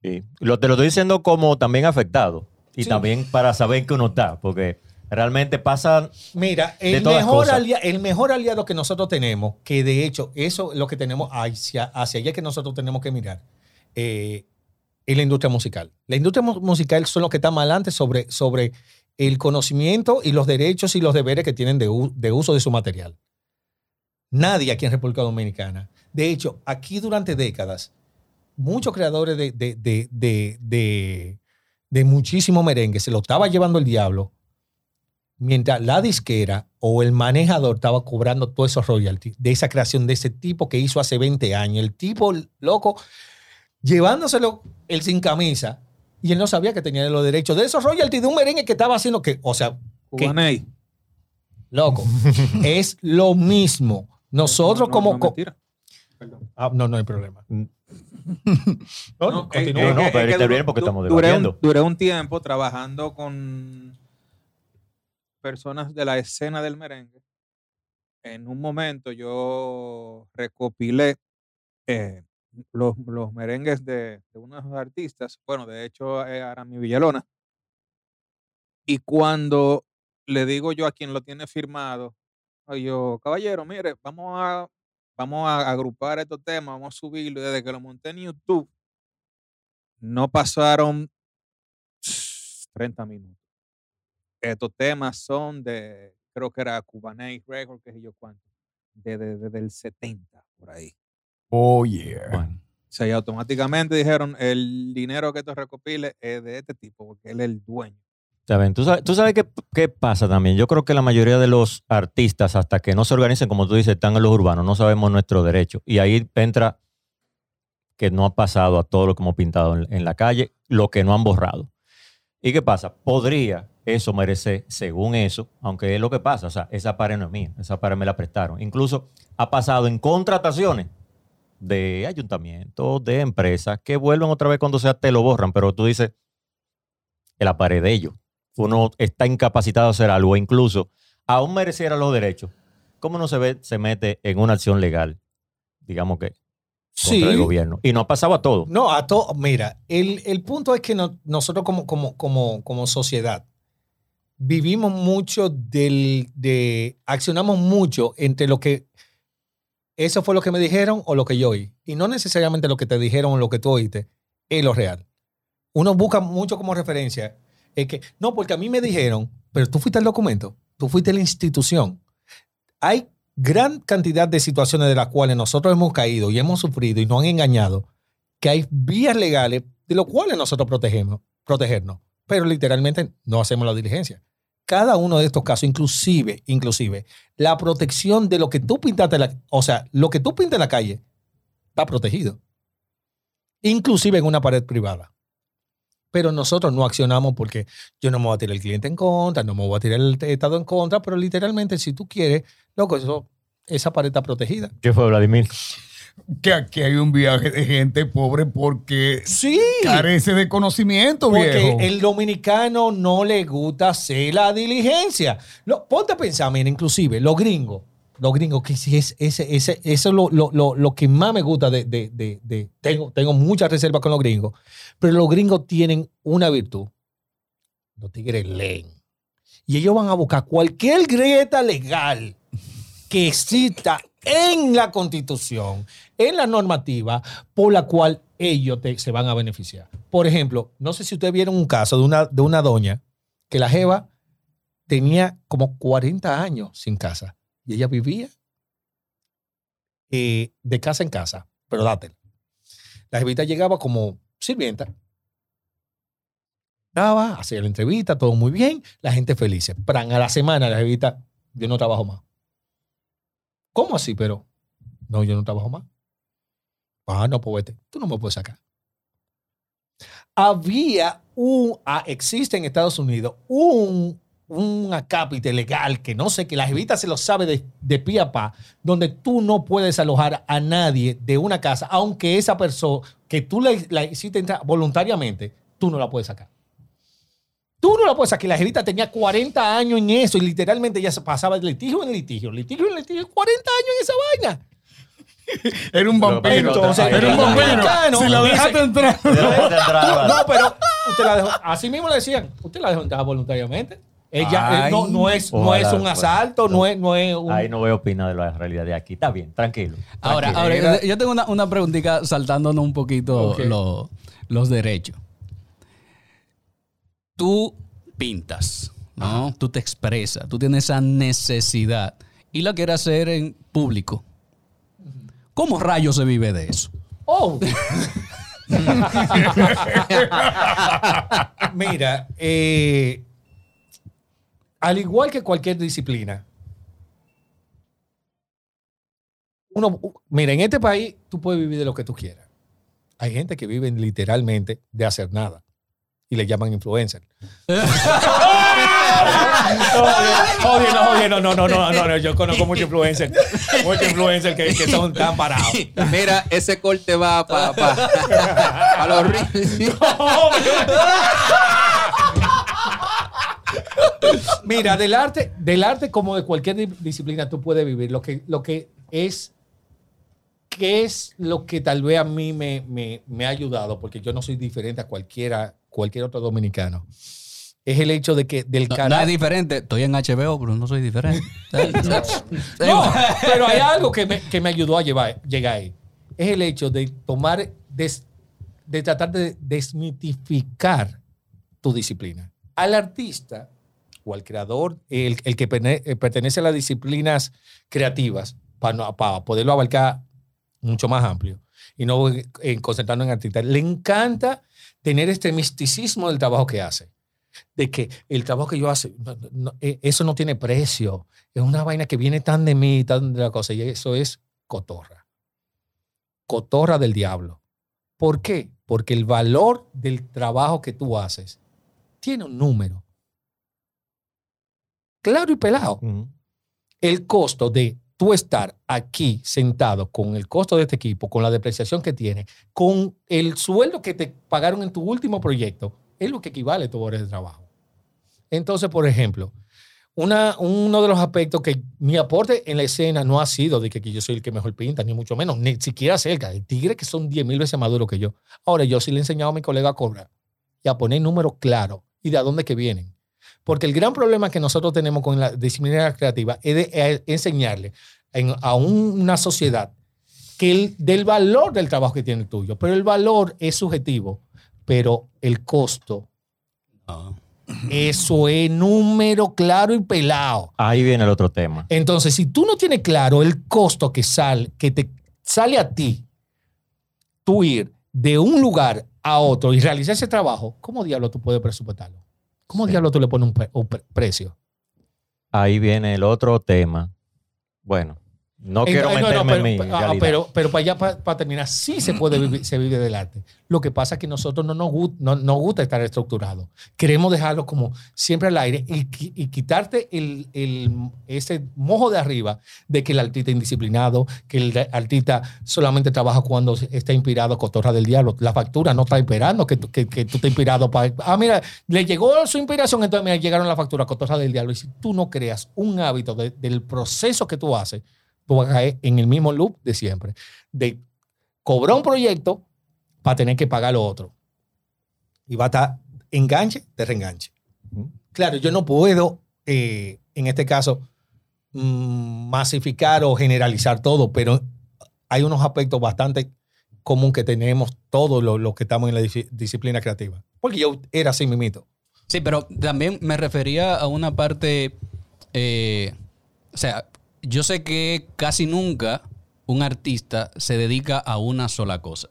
Sí. Lo, te lo estoy diciendo como también afectado. Y Sí. también para saber que uno está, porque realmente pasa Mira, De el todas mejor, cosas. alia- el mejor aliado que nosotros tenemos, que de hecho eso es lo que tenemos hacia, hacia allá que nosotros tenemos que mirar, eh, es la industria musical. La industria mu- musical son los que están adelante sobre, sobre el conocimiento y los derechos y los deberes que tienen de, uso de su material. Nadie aquí en República Dominicana. De hecho, aquí durante décadas, muchos creadores de, de, de, de, de, de muchísimo merengue se lo estaba llevando el diablo, mientras la disquera o el manejador estaba cobrando todos esos royalties de esa creación de ese tipo que hizo hace 20 años. El tipo loco llevándoselo él sin camisa y él no sabía que tenía los derechos de esos royalties de un merengue que estaba haciendo que, o sea, que, loco, [LAUGHS] es lo mismo. Nosotros No, como... no. Ah, no, no hay problema. Mm. No, No, continúa. eh, no, es pero que interviene porque du- estamos duré un- debatiendo. Duré un tiempo trabajando con personas de la escena del merengue. En un momento yo recopilé eh, los, los merengues de, de unos artistas, bueno, de hecho eh, Arami Villalona. Y cuando le digo yo a quien lo tiene firmado, oye, yo, caballero, mire, vamos a, vamos a agrupar estos temas, vamos a subirlo. Desde que lo monté en YouTube, no pasaron 30 minutos. Estos temas son de, creo que era Cubanese Record, que sé yo cuánto, desde desde el 70, por ahí. Oh, yeah. Bueno. O sea, y automáticamente dijeron, el dinero que esto recopile es de este tipo, porque él es el dueño. Está bien. ¿Tú sabes, tú sabes qué, qué pasa también? Yo creo que la mayoría de los artistas, hasta que no se organicen, como tú dices, están en los urbanos, no sabemos nuestro derecho. Y ahí entra que no ha pasado a todo lo que hemos pintado en, en la calle, lo que no han borrado. ¿Y qué pasa? Podría eso merecer, según eso, aunque es lo que pasa, o sea, esa pared no es mía, esa pared me la prestaron. Incluso ha pasado en contrataciones de ayuntamientos, de empresas, que vuelven otra vez cuando sea te lo borran, pero tú dices, es la pared de ellos uno está incapacitado de hacer algo, incluso aún mereciera los derechos, ¿cómo no se ve, se mete en una acción legal, digamos que, Sí. contra el gobierno? Y no ha pasado a todo. No, a todo. Mira, el, el punto es que no- nosotros como, como, como, como sociedad vivimos mucho del, de, accionamos mucho entre lo que, eso fue lo que me dijeron o lo que yo oí. Y no necesariamente lo que te dijeron o lo que tú oíste es lo real. Uno busca mucho como referencia. Es que, no, porque a mí me dijeron, pero tú fuiste al documento, tú fuiste a la institución. Hay gran cantidad de situaciones de las cuales nosotros hemos caído y hemos sufrido y nos han engañado, que hay vías legales de los cuales nosotros protegemos, protegernos, pero literalmente no hacemos la diligencia. Cada uno de estos casos, inclusive, inclusive, la protección de lo que tú pintaste, la, o sea, lo que tú pintas en la calle, está protegido. Inclusive en una pared privada. Pero nosotros no accionamos porque yo no me voy a tirar el cliente en contra, no me voy a tirar el Estado en contra, pero literalmente si tú quieres, loco, eso, esa pared está protegida. ¿Qué fue, Vladimir? Que aquí hay un viaje de gente pobre porque Sí. carece de conocimiento, Porque viejo. el dominicano no le gusta hacer la diligencia. No, ponte a pensar, mira, inclusive los gringos, los gringos, que es ese, ese, eso es lo, lo, lo, que más me gusta de, de, de, tengo, tengo muchas reservas con los gringos, pero los gringos tienen una virtud. Los tigres leen. Y ellos van a buscar cualquier grieta legal que exista en la constitución, en la normativa, por la cual ellos se van a beneficiar. Por ejemplo, no sé si ustedes vieron un caso de una, de una doña que la jeva tenía como 40 años sin casa y ella vivía eh, de casa en casa, pero dátela. La jevita llegaba como sirvienta. Daba, hacía la entrevista, todo muy bien, la gente feliz. Pran, a la semana la jevita, yo no trabajo más. ¿Cómo así? Pero, no, yo no trabajo más. Ah, no, pues. Tú no me puedes sacar. Había un, ah, existe en Estados Unidos un, un acápite legal que no sé, que la jevita se lo sabe de, de pie a pa, donde tú no puedes alojar a nadie de una casa, aunque esa persona que tú la, la hiciste entrar voluntariamente, tú no la puedes sacar. Tú no la puedes sacar. La jevita tenía 40 años en eso y literalmente ya se pasaba de litigio en litigio, litigio en litigio, 40 años en esa vaina. [LAUGHS] Era un vampiro. Entonces, era un vampiro. Si la dejaste entrar. [LAUGHS] No, pero usted la dejó, así mismo le decían, usted la dejó entrar voluntariamente. Ella eh, no, no es, no es un pues, asalto, no es, no es un... Ahí no voy a opinar de la realidad de aquí. Está bien, tranquilo. Ahora, tranquilo. ahora yo tengo una, una preguntita saltándonos un poquito Ok. lo- los derechos. Tú pintas, ¿no? Tú te expresas, tú tienes esa necesidad y la quieres hacer en público. ¿Cómo rayos se vive de eso? Oh, [LAUGHS] [LAUGHS] Mira, eh, al igual que cualquier disciplina, uno, mira, en este país tú puedes vivir de lo que tú quieras. Hay gente que vive literalmente de hacer nada y le llaman influencer. [LAUGHS] Oye, no, oye, no, no, no, no, no, no, yo conozco muchos influencers, muchos influencers que, que son tan parados. Mira, ese corte va para pa, pa los [LAUGHS] Mira, del arte, del arte como de cualquier di- disciplina tú puedes vivir. Lo que, lo que es, ¿qué es lo que tal vez a mí me, me- me ha ayudado? Porque yo no soy diferente a cualquiera, cualquier otro dominicano. Es el hecho de que del No, no es diferente. Estoy en HBO, pero no soy diferente. [LAUGHS] No, pero hay algo que me, que me ayudó a llevar, llegar ahí. Es el hecho de tomar, des- de tratar de desmitificar tu disciplina. Al artista o al creador, el, el que eh, pertenece a las disciplinas creativas, para, para poderlo abarcar mucho más amplio y no eh, concentrarnos en artistas, le encanta tener este misticismo del trabajo que hace. De que el trabajo que yo hace, no- no- eh, eso no tiene precio. Es una vaina que viene tan de mí, tan de la cosa. Y eso es cotorra. Cotorra del diablo. ¿Por qué? Porque el valor del trabajo que tú haces tiene un número. Claro y pelado. El costo de tú estar aquí sentado con el costo de este equipo, con la depreciación que tiene, con el sueldo que te pagaron en tu último proyecto, es lo que equivale a tu hora de trabajo. Entonces, por ejemplo, una, uno de los aspectos que mi aporte en la escena no ha sido de que, que yo soy el que mejor pinta, ni mucho menos, ni siquiera cerca. Hay tigres que son 10 mil veces más duros que yo. Ahora, yo sí le he enseñado a mi colega a cobrar y a poner números claros y de a dónde que vienen. Porque el gran problema que nosotros tenemos con la disciplina creativa es de eh, enseñarle en- a un- una sociedad que el, del valor del trabajo que tiene el tuyo. Pero el valor es subjetivo, pero el costo, No. eso es número claro y pelado. Ahí viene el otro tema. Entonces, si tú no tienes claro el costo que sale, que te sale a ti, tú ir de un lugar a otro y realizar ese trabajo, ¿cómo diablo tú puedes presupuestarlo? ¿Cómo Sí. diablo tú le pones un, pre- un pre- precio? Ahí viene el otro tema. Bueno, no Eh, quiero no, no, meterme pero, en mi ah, realidad. pero, pero para allá, para, terminar, sí se puede vivir, se vive del arte. Lo que pasa es que nosotros no nos, gu- no, nos gusta estar estructurado. Queremos dejarlo como siempre al aire y, y quitarte el, el- ese mojo de arriba de que el artista es indisciplinado, que el artista solamente trabaja cuando está inspirado, cotorra del diablo. La factura no está esperando que, tú- que, que tú estés inspirado para... Ah, mira, le llegó su inspiración, entonces mira, llegaron la factura, cotorra del diablo. Y si tú no creas un hábito de- del proceso que tú haces, tú vas a caer en el mismo loop de siempre. De cobrar un proyecto para tener que pagar lo otro. Y va a estar enganche de reenganche. Claro, yo no puedo, eh, en este caso, mm, masificar o generalizar todo, pero hay unos aspectos bastante común que tenemos todos los, los que estamos en la dis- disciplina creativa. Porque yo era así mimito. Sí, pero también me refería a una parte, eh, o sea, yo sé que casi nunca un artista se dedica a una sola cosa,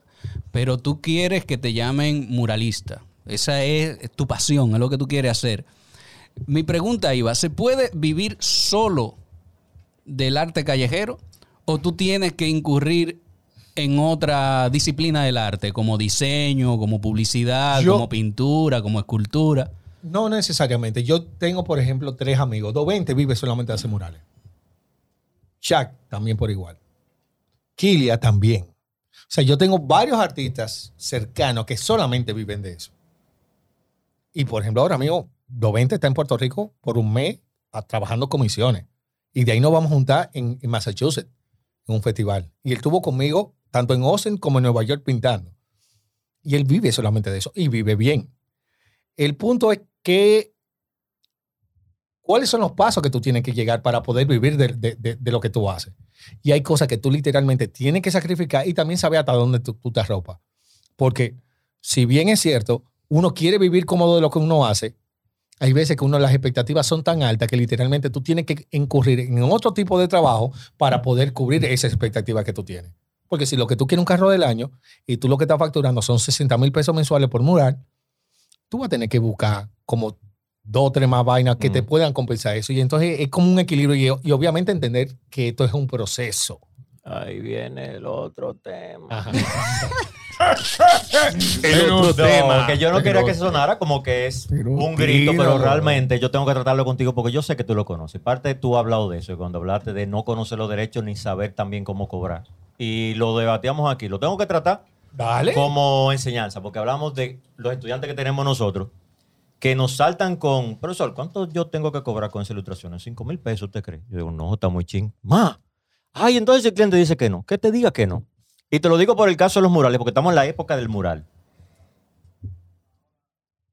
pero tú quieres que te llamen muralista. Esa es tu pasión, es lo que tú quieres hacer. Mi pregunta iba, ¿se puede vivir solo del arte callejero o tú tienes que incurrir en otra disciplina del arte, como diseño, como publicidad, Yo- como pintura, como escultura? No necesariamente. Yo tengo, por ejemplo, tres amigos. 220 vive solamente de hacer murales. Shaq también por igual. Kilia también. O sea, yo tengo varios artistas cercanos que solamente viven de eso. Y por ejemplo, ahora mismo, 220 está en Puerto Rico por un mes trabajando comisiones. Y de ahí nos vamos a juntar en, en Massachusetts, en un festival. Y él estuvo conmigo tanto en Austin como en Nueva York pintando. Y él vive solamente de eso. Y vive bien. El punto es que, ¿cuáles son los pasos que tú tienes que llegar para poder vivir de, lo que tú haces? Y hay cosas que tú literalmente tienes que sacrificar y también saber hasta dónde tú, tú te arropas. Porque si bien es cierto, uno quiere vivir cómodo de lo que uno hace, hay veces que uno las expectativas son tan altas que literalmente tú tienes que incurrir en otro tipo de trabajo para poder cubrir esa expectativa que tú tienes. Porque si lo que tú quieres un carro del año y tú lo que estás facturando son 60 mil pesos mensuales por mural, tú vas a tener que buscar como dos o tres más vainas que te Mm. puedan compensar eso. Y entonces es como un equilibrio y, y obviamente entender que esto es un proceso. Ahí viene el otro tema. [LAUGHS] El otro tema. Que yo no Pero- quería que sonara como que es Pero un grito, pero realmente yo tengo que tratarlo contigo porque yo sé que tú lo conoces. Parte tú has hablado de eso, y cuando hablaste de no conocer los derechos ni saber también cómo cobrar. Y lo debatíamos aquí. Lo tengo que tratar Dale. como enseñanza, porque hablamos de los estudiantes que tenemos nosotros, que nos saltan con, profesor, ¿cuánto yo tengo que cobrar con esa ilustración? ¿Cinco mil pesos usted cree? Yo digo, no, está muy ching. Ma, ay, entonces el cliente dice que no, que te diga que no. Y te lo digo por el caso de los murales, porque estamos en la época del mural.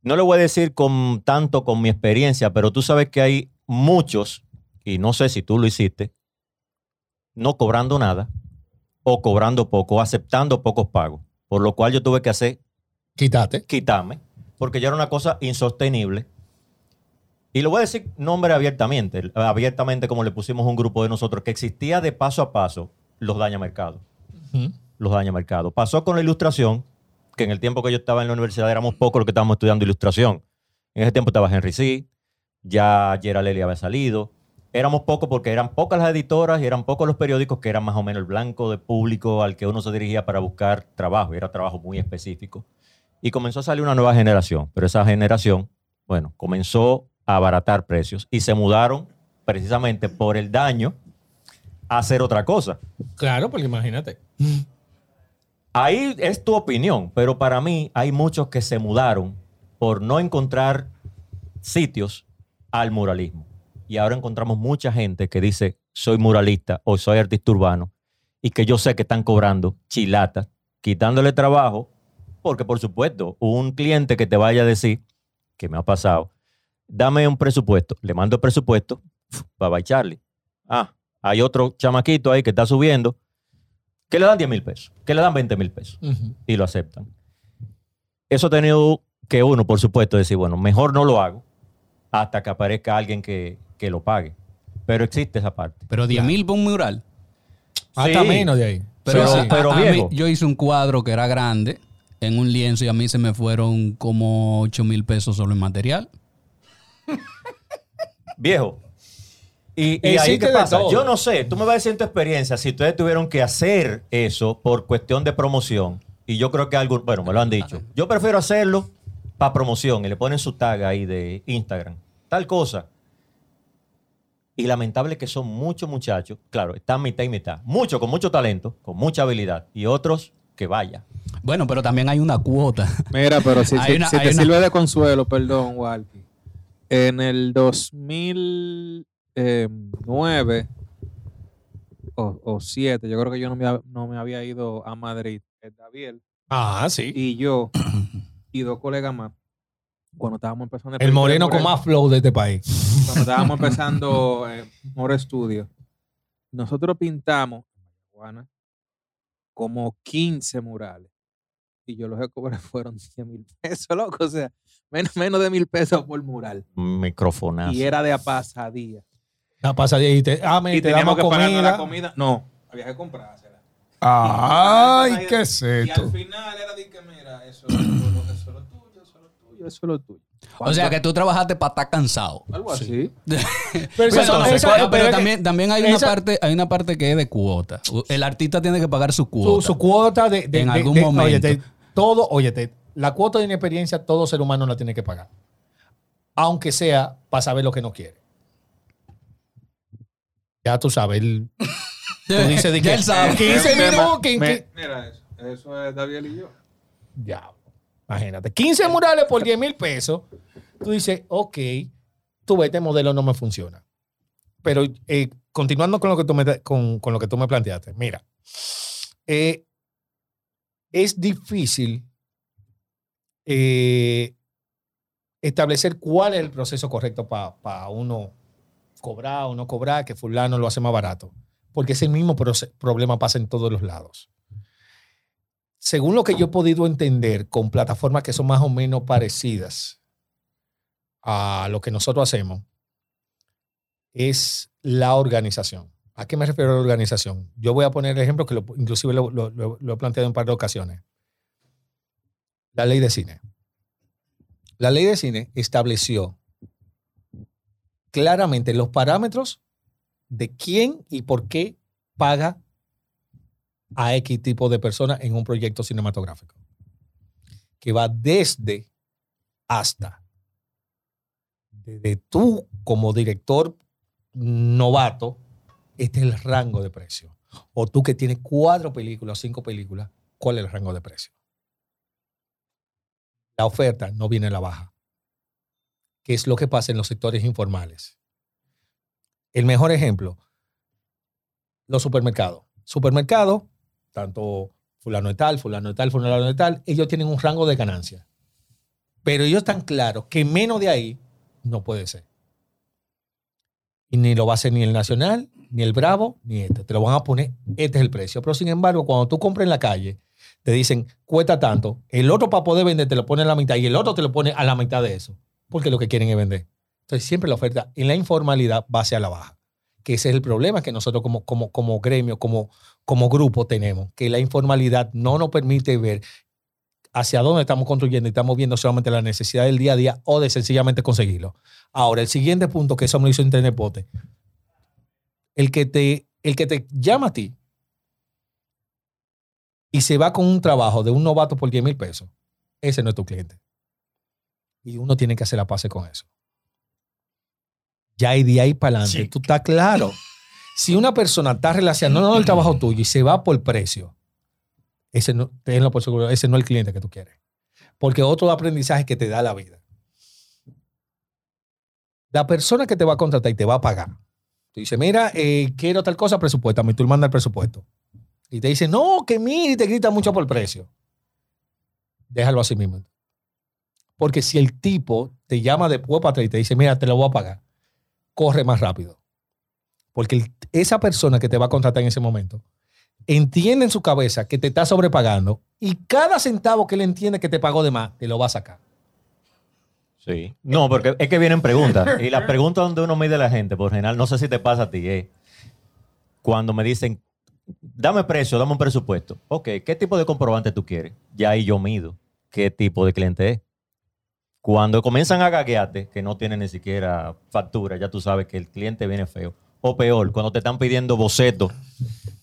No le voy a decir con tanto con mi experiencia, pero tú sabes que hay muchos, y no sé si tú lo hiciste, no cobrando nada, o cobrando poco, o aceptando pocos pagos. Por lo cual yo tuve que hacer Quítate. quitarme, porque ya era una cosa insostenible. Y lo voy a decir nombre abiertamente, abiertamente como le pusimos a un grupo de nosotros, que existía de paso a paso los daña mercado. Ujú. Los daña mercado. Pasó con la ilustración, que en el tiempo que yo estaba en la universidad éramos pocos los que estábamos estudiando ilustración. En ese tiempo estaba Henry C., ya Gerald Lely había salido. Éramos pocos porque eran pocas las editoras y eran pocos los periódicos que eran más o menos el blanco de público al que uno se dirigía para buscar trabajo. Y era trabajo muy específico. Y comenzó a salir una nueva generación. Pero esa generación, bueno, comenzó a abaratar precios y se mudaron precisamente por el daño a hacer otra cosa. Claro, porque imagínate. Ahí es tu opinión, pero para mí hay muchos que se mudaron por no encontrar sitios al muralismo. Y ahora encontramos mucha gente que dice, soy muralista o soy artista urbano, y que yo sé que están cobrando chilata, quitándole trabajo, porque por supuesto, un cliente que te vaya a decir, que me ha pasado, dame un presupuesto, le mando el presupuesto, bye bye Charlie. Ah, hay otro chamaquito ahí que está subiendo, que le dan 10 mil pesos, que le dan 20 mil pesos y lo aceptan. Eso ha tenido que uno, por supuesto, decir, bueno, mejor no lo hago hasta que aparezca alguien que, que lo pague. Pero existe esa parte. Pero 10 mil por un mural. Hasta Sí. menos de ahí. Pero, Pero- a- pero a mí- viejo. yo hice un cuadro que era grande en un lienzo y a mí se me fueron como 8 mil pesos solo en material. Viejo. Y, y ahí qué pasa. todo. Yo no sé, tú me vas a decir en tu experiencia si ustedes tuvieron que hacer eso por cuestión de promoción. Y yo creo que algo, bueno, me lo han dicho. Yo prefiero hacerlo para promoción y le ponen su tag ahí de Instagram. Tal cosa. Y lamentable que son muchos muchachos, claro, están mitad y mitad. Muchos con mucho talento, con mucha habilidad. Y otros que vaya. Bueno, pero también hay una cuota. [LAUGHS] Mira, pero si, Hay si- una- si hay te una- sirve de consuelo, perdón, Walky. En el 2009 o, o 7, yo creo que yo no me, hab- no me había ido a Madrid. El Daviel Ah, sí. y yo [COUGHS] y dos colegas más, cuando estábamos empezando El moreno con más flow de este país. cuando estábamos [LAUGHS] empezando eh, More Studio, nosotros pintamos Marihuana como 15 murales. Y yo los que cobré [LAUGHS] fueron 100 mil pesos, loco. O sea, menos, menos de mil pesos por mural. Microfonazo. Y era de a pasadía. Ah, pasa de ahí. Te, ah, me, Y te teníamos damos que pagar la comida. comida. No, había que comprársela. Ay, qué es Y al esto. final era de que, mira, eso, eso, eso es lo tuyo, eso es lo tuyo, eso es lo tuyo. O sea que tú trabajaste para estar cansado. Algo así. [LAUGHS] Pero, Pero, eso- entonces, eso- pero pero es que también, también hay una parte, hay una parte que es de cuota. El artista tiene que pagar su cuota. su cuota de, de- En de- algún de- momento. Todo, óyete, la cuota de inexperiencia todo ser humano la tiene que pagar. Aunque sea para saber lo que no quiere. Ya tú sabes. el- [LAUGHS] tú dices de Ya que él sabe. 15 minutos. Mira eso. Eso es David y yo. Ya, imagínate. 15 murales por 10 mil pesos. Tú dices, ok, tú ves, este modelo no me funciona. Pero eh, continuando con lo, que tú me, con, con lo que tú me planteaste, mira, eh, es difícil eh, establecer cuál es el proceso correcto para uno cobrar o no cobrar, que fulano lo hace más barato. Porque ese mismo problema pasa en todos los lados según lo que yo he podido entender con plataformas que son más o menos parecidas a lo que nosotros hacemos, es la organización. ¿A qué me refiero a la organización? Yo voy a poner el ejemplo que inclusive lo he planteado en un par de ocasiones. La ley de cine. La ley de cine estableció claramente los parámetros de quién y por qué paga a X tipo de persona en un proyecto cinematográfico. Que va desde hasta. Desde tú como director novato, este es el rango de precio. O tú que tienes cuatro películas, cinco películas, ¿cuál es el rango de precio? La oferta no viene a la baja. ¿Qué es lo que pasa en los sectores informales? El mejor ejemplo, los supermercados. Supermercados, tanto fulano de tal, fulano de tal, fulano de tal, ellos tienen un rango de ganancia. Pero ellos están claros que menos de ahí no puede ser. Y ni lo va a hacer ni el Nacional, ni el Bravo, ni este. Te lo van a poner, este es el precio. Pero sin embargo, cuando tú compras en la calle, te dicen, cuesta tanto. El otro para poder vender te lo pone a la mitad y el otro te lo pone a la mitad de eso. Porque lo que quieren es vender. Entonces siempre la oferta en la informalidad va hacia la baja. Que ese es el problema que nosotros como, como, como gremio, como, como grupo tenemos. Que la informalidad no nos permite ver hacia dónde estamos construyendo y estamos viendo solamente la necesidad del día a día o de sencillamente conseguirlo. Ahora, el siguiente punto, que eso me hizo Internet Pote, el que te, el que te llama a ti y se va con un trabajo de un novato por 10 mil pesos, ese no es tu cliente. Y uno tiene que hacer la paz con eso. Ya hay de ahí para adelante. Sí. Tú estás claro. Si una persona está relacionando el trabajo tuyo y se va por precio, ese no, ese no es el cliente que tú quieres. Porque otro aprendizaje que te da la vida. La persona que te va a contratar y te va a pagar. Tú dices, mira, eh, quiero tal cosa, presupuéstame. Y tú le mandas el presupuesto. Y te dice, no, que mire, y te grita mucho por el precio. Déjalo así mismo. Porque si el tipo te llama después para atrás y te dice, mira, te lo voy a pagar, corre más rápido. Porque esa persona que te va a contratar en ese momento entiende en su cabeza que te está sobrepagando y cada centavo que él entiende que te pagó de más, te lo va a sacar. Sí. No, porque es que vienen preguntas. [LAUGHS] Y las preguntas donde uno mide a la gente, por general, no sé si te pasa a ti, es cuando me dicen, dame precio, dame un presupuesto. Ok, ¿qué tipo de comprobante tú quieres? Ya ahí yo mido qué tipo de cliente es. Cuando comienzan a gaguearte, que no tienen ni siquiera factura, ya tú sabes que el cliente viene feo. O peor, cuando te están pidiendo boceto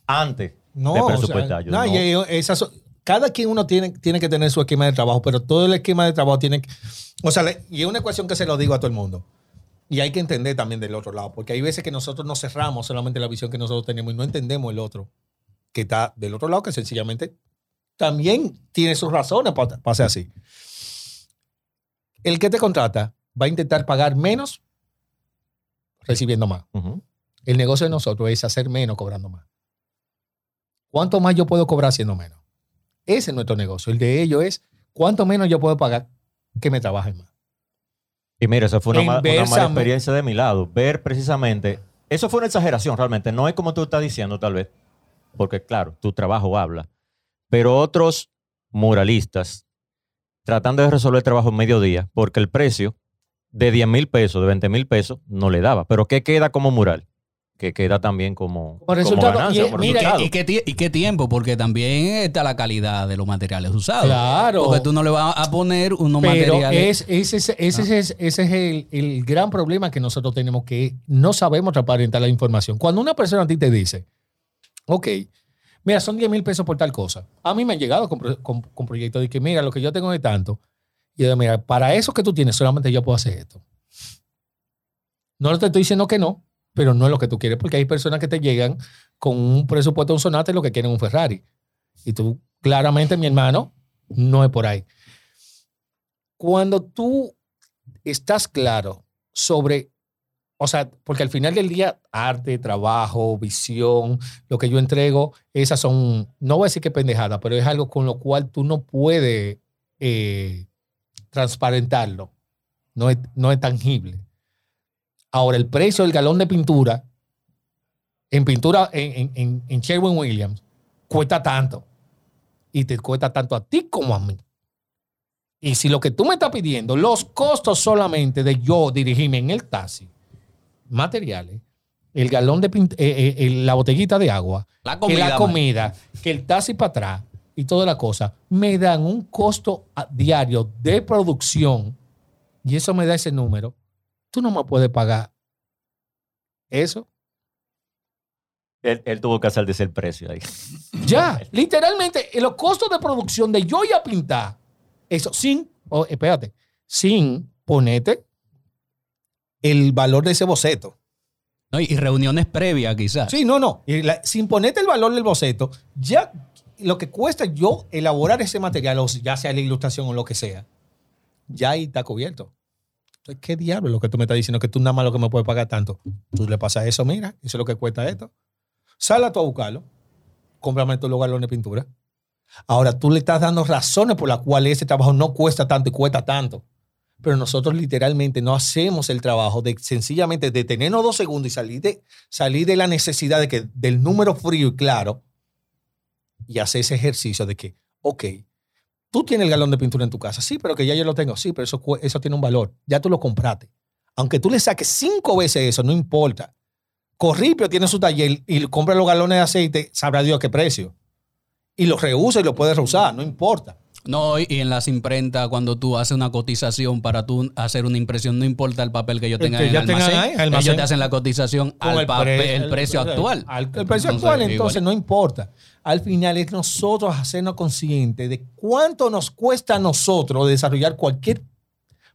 antes No, de o sea, presupuestar. Yo, no, esas cada quien uno tiene, tiene que tener su esquema de trabajo, pero todo el esquema de trabajo tiene que... O sea, y es una ecuación que se lo digo a todo el mundo. Y hay que entender también del otro lado, porque hay veces que nosotros nos cerramos solamente la visión que nosotros tenemos y no entendemos el otro que está del otro lado, que sencillamente también tiene sus razones para para ser así. El que te contrata va a intentar pagar menos recibiendo más. El negocio de nosotros es hacer menos cobrando más. ¿Cuánto más yo puedo cobrar haciendo menos? Ese es nuestro negocio. El de ellos es cuánto menos yo puedo pagar que me trabajen más. Y mira, esa fue una, ma- una mala experiencia de mi lado. Ver precisamente, eso fue una exageración realmente, no es como tú estás diciendo tal vez, porque claro, tu trabajo habla, pero otros muralistas tratando de resolver el trabajo en mediodía, porque el precio de 10 mil pesos, de 20 mil pesos, no le daba. Pero ¿qué queda como mural? Que queda también como, Como resultado, ganancia, y- como mira, resultado. ¿Y qué, y qué tiempo? Porque también está la calidad de los materiales usados. Claro. Porque tú no le vas a poner unos Pero materiales. es, ese, es- ese, es, ese es el, el gran problema que nosotros tenemos, que no sabemos transparentar la información. Cuando una persona a ti te dice, ok, mira, son 10 mil pesos por tal cosa. A mí me han llegado con, con- con proyectos de que, mira, lo que yo tengo es tanto. Y yo digo, mira, para eso que tú tienes, solamente yo puedo hacer esto. No te estoy diciendo que no, pero no es lo que tú quieres, porque hay personas que te llegan con un presupuesto de un Sonata y lo que quieren un Ferrari. Y tú, claramente, mi hermano, no es por ahí. Cuando tú estás claro sobre, o sea, porque al final del día, arte, trabajo, visión, lo que yo entrego, esas son, no voy a decir que pendejada, pero es algo con lo cual tú no puedes eh, transparentarlo. No es, no es tangible. Ahora, el precio del galón de pintura, en pintura, en, en, en, Sherwin Williams, cuesta tanto. Y te cuesta tanto a ti como a mí. Y si lo que tú me estás pidiendo, los costos solamente de yo dirigirme en el taxi, materiales, el galón de eh, eh, la botellita de agua, La que comida, la man. comida, que el taxi para atrás y toda la cosa, me dan un costo diario de producción y eso me da ese número. Tú no me puedes pagar eso. Él, él tuvo que hacer de ese el precio ahí. [LAUGHS] Ya, literalmente, los costos de producción de yo y a pintar, eso sin, oh, espérate, sin ponerte el valor de ese boceto. ¿no? Y reuniones previas, quizás. Sí, no, no. Y la- sin ponerte el valor del boceto, ya lo que cuesta yo elaborar ese material, o ya sea la ilustración o lo que sea, ya ahí está cubierto. Entonces, ¿qué diablo es lo que tú me estás diciendo? Que tú nada más lo que me puedes pagar tanto. Tú le pasas eso, mira, eso es lo que cuesta esto. Sal a tú a buscarlo, cómprame los galones de pintura. Ahora tú le estás dando razones por las cuales ese trabajo no cuesta tanto y cuesta tanto. Pero nosotros literalmente no hacemos el trabajo de sencillamente detenernos dos segundos y salir de, salir de la necesidad de que, del número frío y claro y hacer ese ejercicio de que, ok, tú tienes el galón de pintura en tu casa, sí, pero que ya yo lo tengo, sí, pero eso, eso tiene un valor, ya tú lo compraste. Aunque tú le saques cinco veces eso, no importa. Corripio tiene su taller y compra los galones de aceite, sabrá Dios qué precio. Y los reusa y los puede reusar, no importa. No, y en las imprentas, cuando tú haces una cotización para tú hacer una impresión, no importa el papel que yo El tenga que en el almacén, ahí, almacén. ellos te hacen la cotización Con al el papel, pre- el, precio actual. al- el precio Entonces, actual, entonces igual. no importa. Al final es nosotros hacernos conscientes de cuánto nos cuesta a nosotros desarrollar cualquier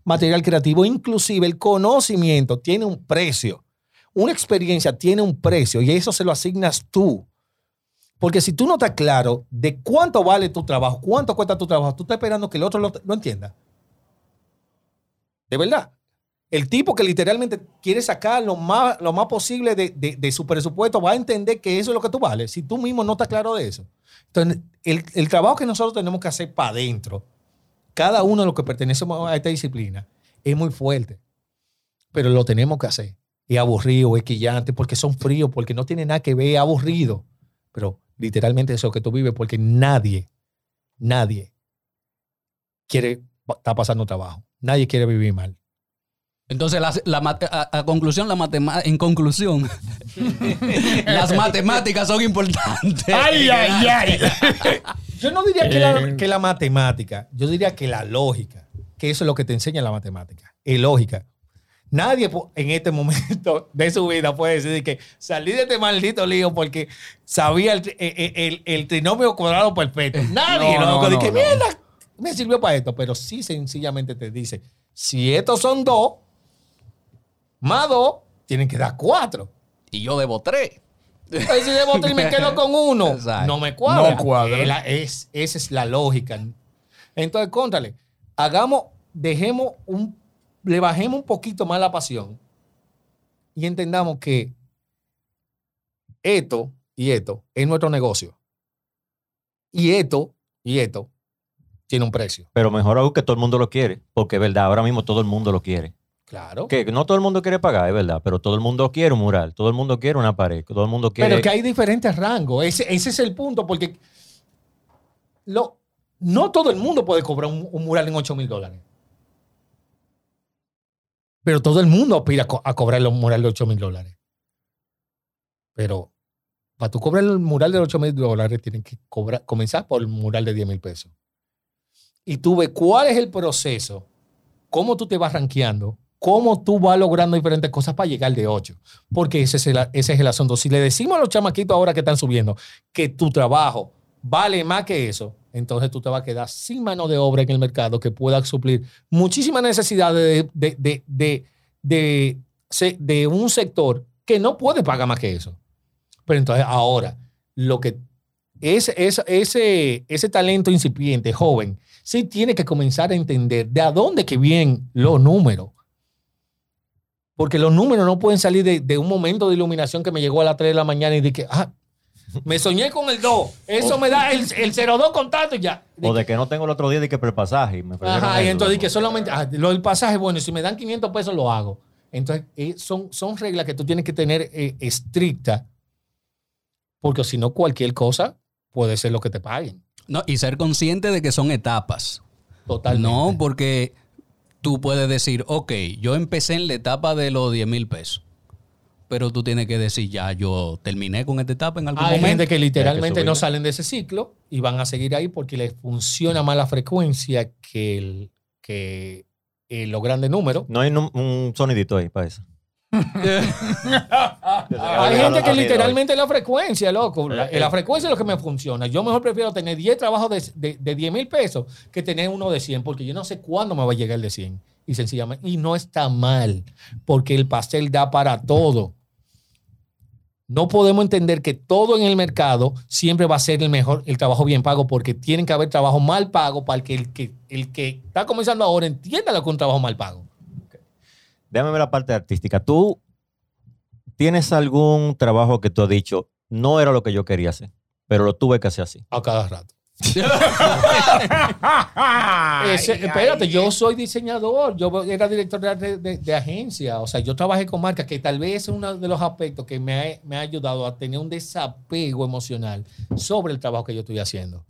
material creativo, inclusive el conocimiento tiene un precio. Una experiencia tiene un precio y eso se lo asignas tú. Porque si tú no estás claro de cuánto vale tu trabajo, cuánto cuesta tu trabajo, tú estás esperando que el otro lo, entienda. De verdad. El tipo que literalmente quiere sacar lo más, lo más posible de, de- de su presupuesto va a entender que eso es lo que tú vales. Si tú mismo no estás claro de eso. Entonces, el, el trabajo que nosotros tenemos que hacer para adentro, cada uno de los que pertenecemos a esta disciplina, es muy fuerte. Pero lo tenemos que hacer. Es aburrido, es quillante, porque son fríos, porque no tiene nada que ver, es aburrido. Pero literalmente eso es lo que tú vives, porque nadie, nadie quiere estar pasando trabajo. Nadie quiere vivir mal. Entonces, la, la mate- a, a conclusión, la matema- en conclusión, [LAUGHS] las matemáticas son importantes. Ay, ay, ay. [LAUGHS] Yo no diría que la, Eh. que la matemática, yo diría que la lógica, que eso es lo que te enseña la matemática, es lógica. Nadie en este momento de su vida puede decir que salí de este maldito lío porque sabía el, tri- eh, eh, el- el trinomio cuadrado perfecto. [LAUGHS] Nadie, No, que mierda, me sirvió para esto, pero sí sencillamente te dice, si estos son dos, más dos, tienen que dar cuatro. Y yo debo tres. Entonces, si debo tres y me quedo con uno, [LAUGHS] Exacto. no me cuadra. No cuadra. Es esa es la lógica. Entonces, cóntale, hagamos, dejemos un, le bajemos un poquito más la pasión y entendamos que esto y esto es nuestro negocio. Y esto y esto tiene un precio. Pero mejor aún que todo el mundo lo quiere, porque es verdad, ahora mismo todo el mundo lo quiere. Claro. Que no todo el mundo quiere pagar, es verdad, pero todo el mundo quiere un mural, todo el mundo quiere una pared, todo el mundo quiere... Pero que hay diferentes rangos. Ese, ese es el punto, porque lo, no todo el mundo puede cobrar un, un mural en 8 mil dólares. Pero todo el mundo aspira a, co- a cobrar un mural de 8 mil dólares. Pero para tú cobrar el mural de 8 mil dólares, tienen que cobrar, comenzar por el mural de 10 mil pesos. Y tú ves cuál es el proceso, cómo tú te vas rankeando, cómo tú vas logrando diferentes cosas para llegar de 8. Porque ese es, el, ese es el asunto. Si le decimos a los chamaquitos ahora que están subiendo que tu trabajo vale más que eso, entonces tú te vas a quedar sin mano de obra en el mercado que pueda suplir muchísimas necesidades de, de, de, de, de, un sector que no puede pagar más que eso. Pero entonces ahora, lo que es, es- ese, ese talento incipiente, joven, sí tiene que comenzar a entender de a dónde que vienen los números. Porque los números no pueden salir de, de un momento de iluminación que me llegó a las 3 de la mañana y dije, ah, me soñé con el 2. Eso me da el, el 0-2 con tanto y ya. O de que no tengo el otro día de que prepasaje. y me ofrecieron Ajá, y entonces loco. que solamente, ah, lo del pasaje, bueno, si me dan 500 pesos lo hago. Entonces, eh, son, son reglas que tú tienes que tener eh, estrictas, porque si no, cualquier cosa puede ser lo que te paguen. No, y ser consciente de que son etapas. Totalmente. No, porque tú puedes decir, ok, yo empecé en la etapa de los 10 mil pesos. Pero tú tienes que decir, ya, yo terminé con esta etapa en algún Hay momento. gente que literalmente no salen de ese ciclo y van a seguir ahí porque les funciona más la frecuencia que, el, que eh, los grandes números. No hay un sonidito ahí para eso. [LAUGHS] Hay gente que literalmente la frecuencia, loco. La, la frecuencia es lo que me funciona. Yo mejor prefiero tener 10 trabajos de, de, de 10 mil pesos que tener uno de 100 porque yo no sé cuándo me va a llegar el de 100. Y sencillamente, y no está mal porque el pastel da para todo. No podemos entender que todo en el mercado siempre va a ser el mejor, el trabajo bien pago, porque tienen que haber trabajo mal pago para que el que, el que está comenzando ahora entienda lo que es un trabajo mal pago. Déjame ver la parte artística. ¿Tú tienes algún trabajo que tú has dicho, no era lo que yo quería hacer, pero lo tuve que hacer así? A cada rato. Ese- espérate, yo soy diseñador, yo era director de, de- de agencia, o sea, yo trabajé con marcas que tal vez es uno de los aspectos que me ha, me ha ayudado a tener un desapego emocional sobre el trabajo que yo estoy haciendo.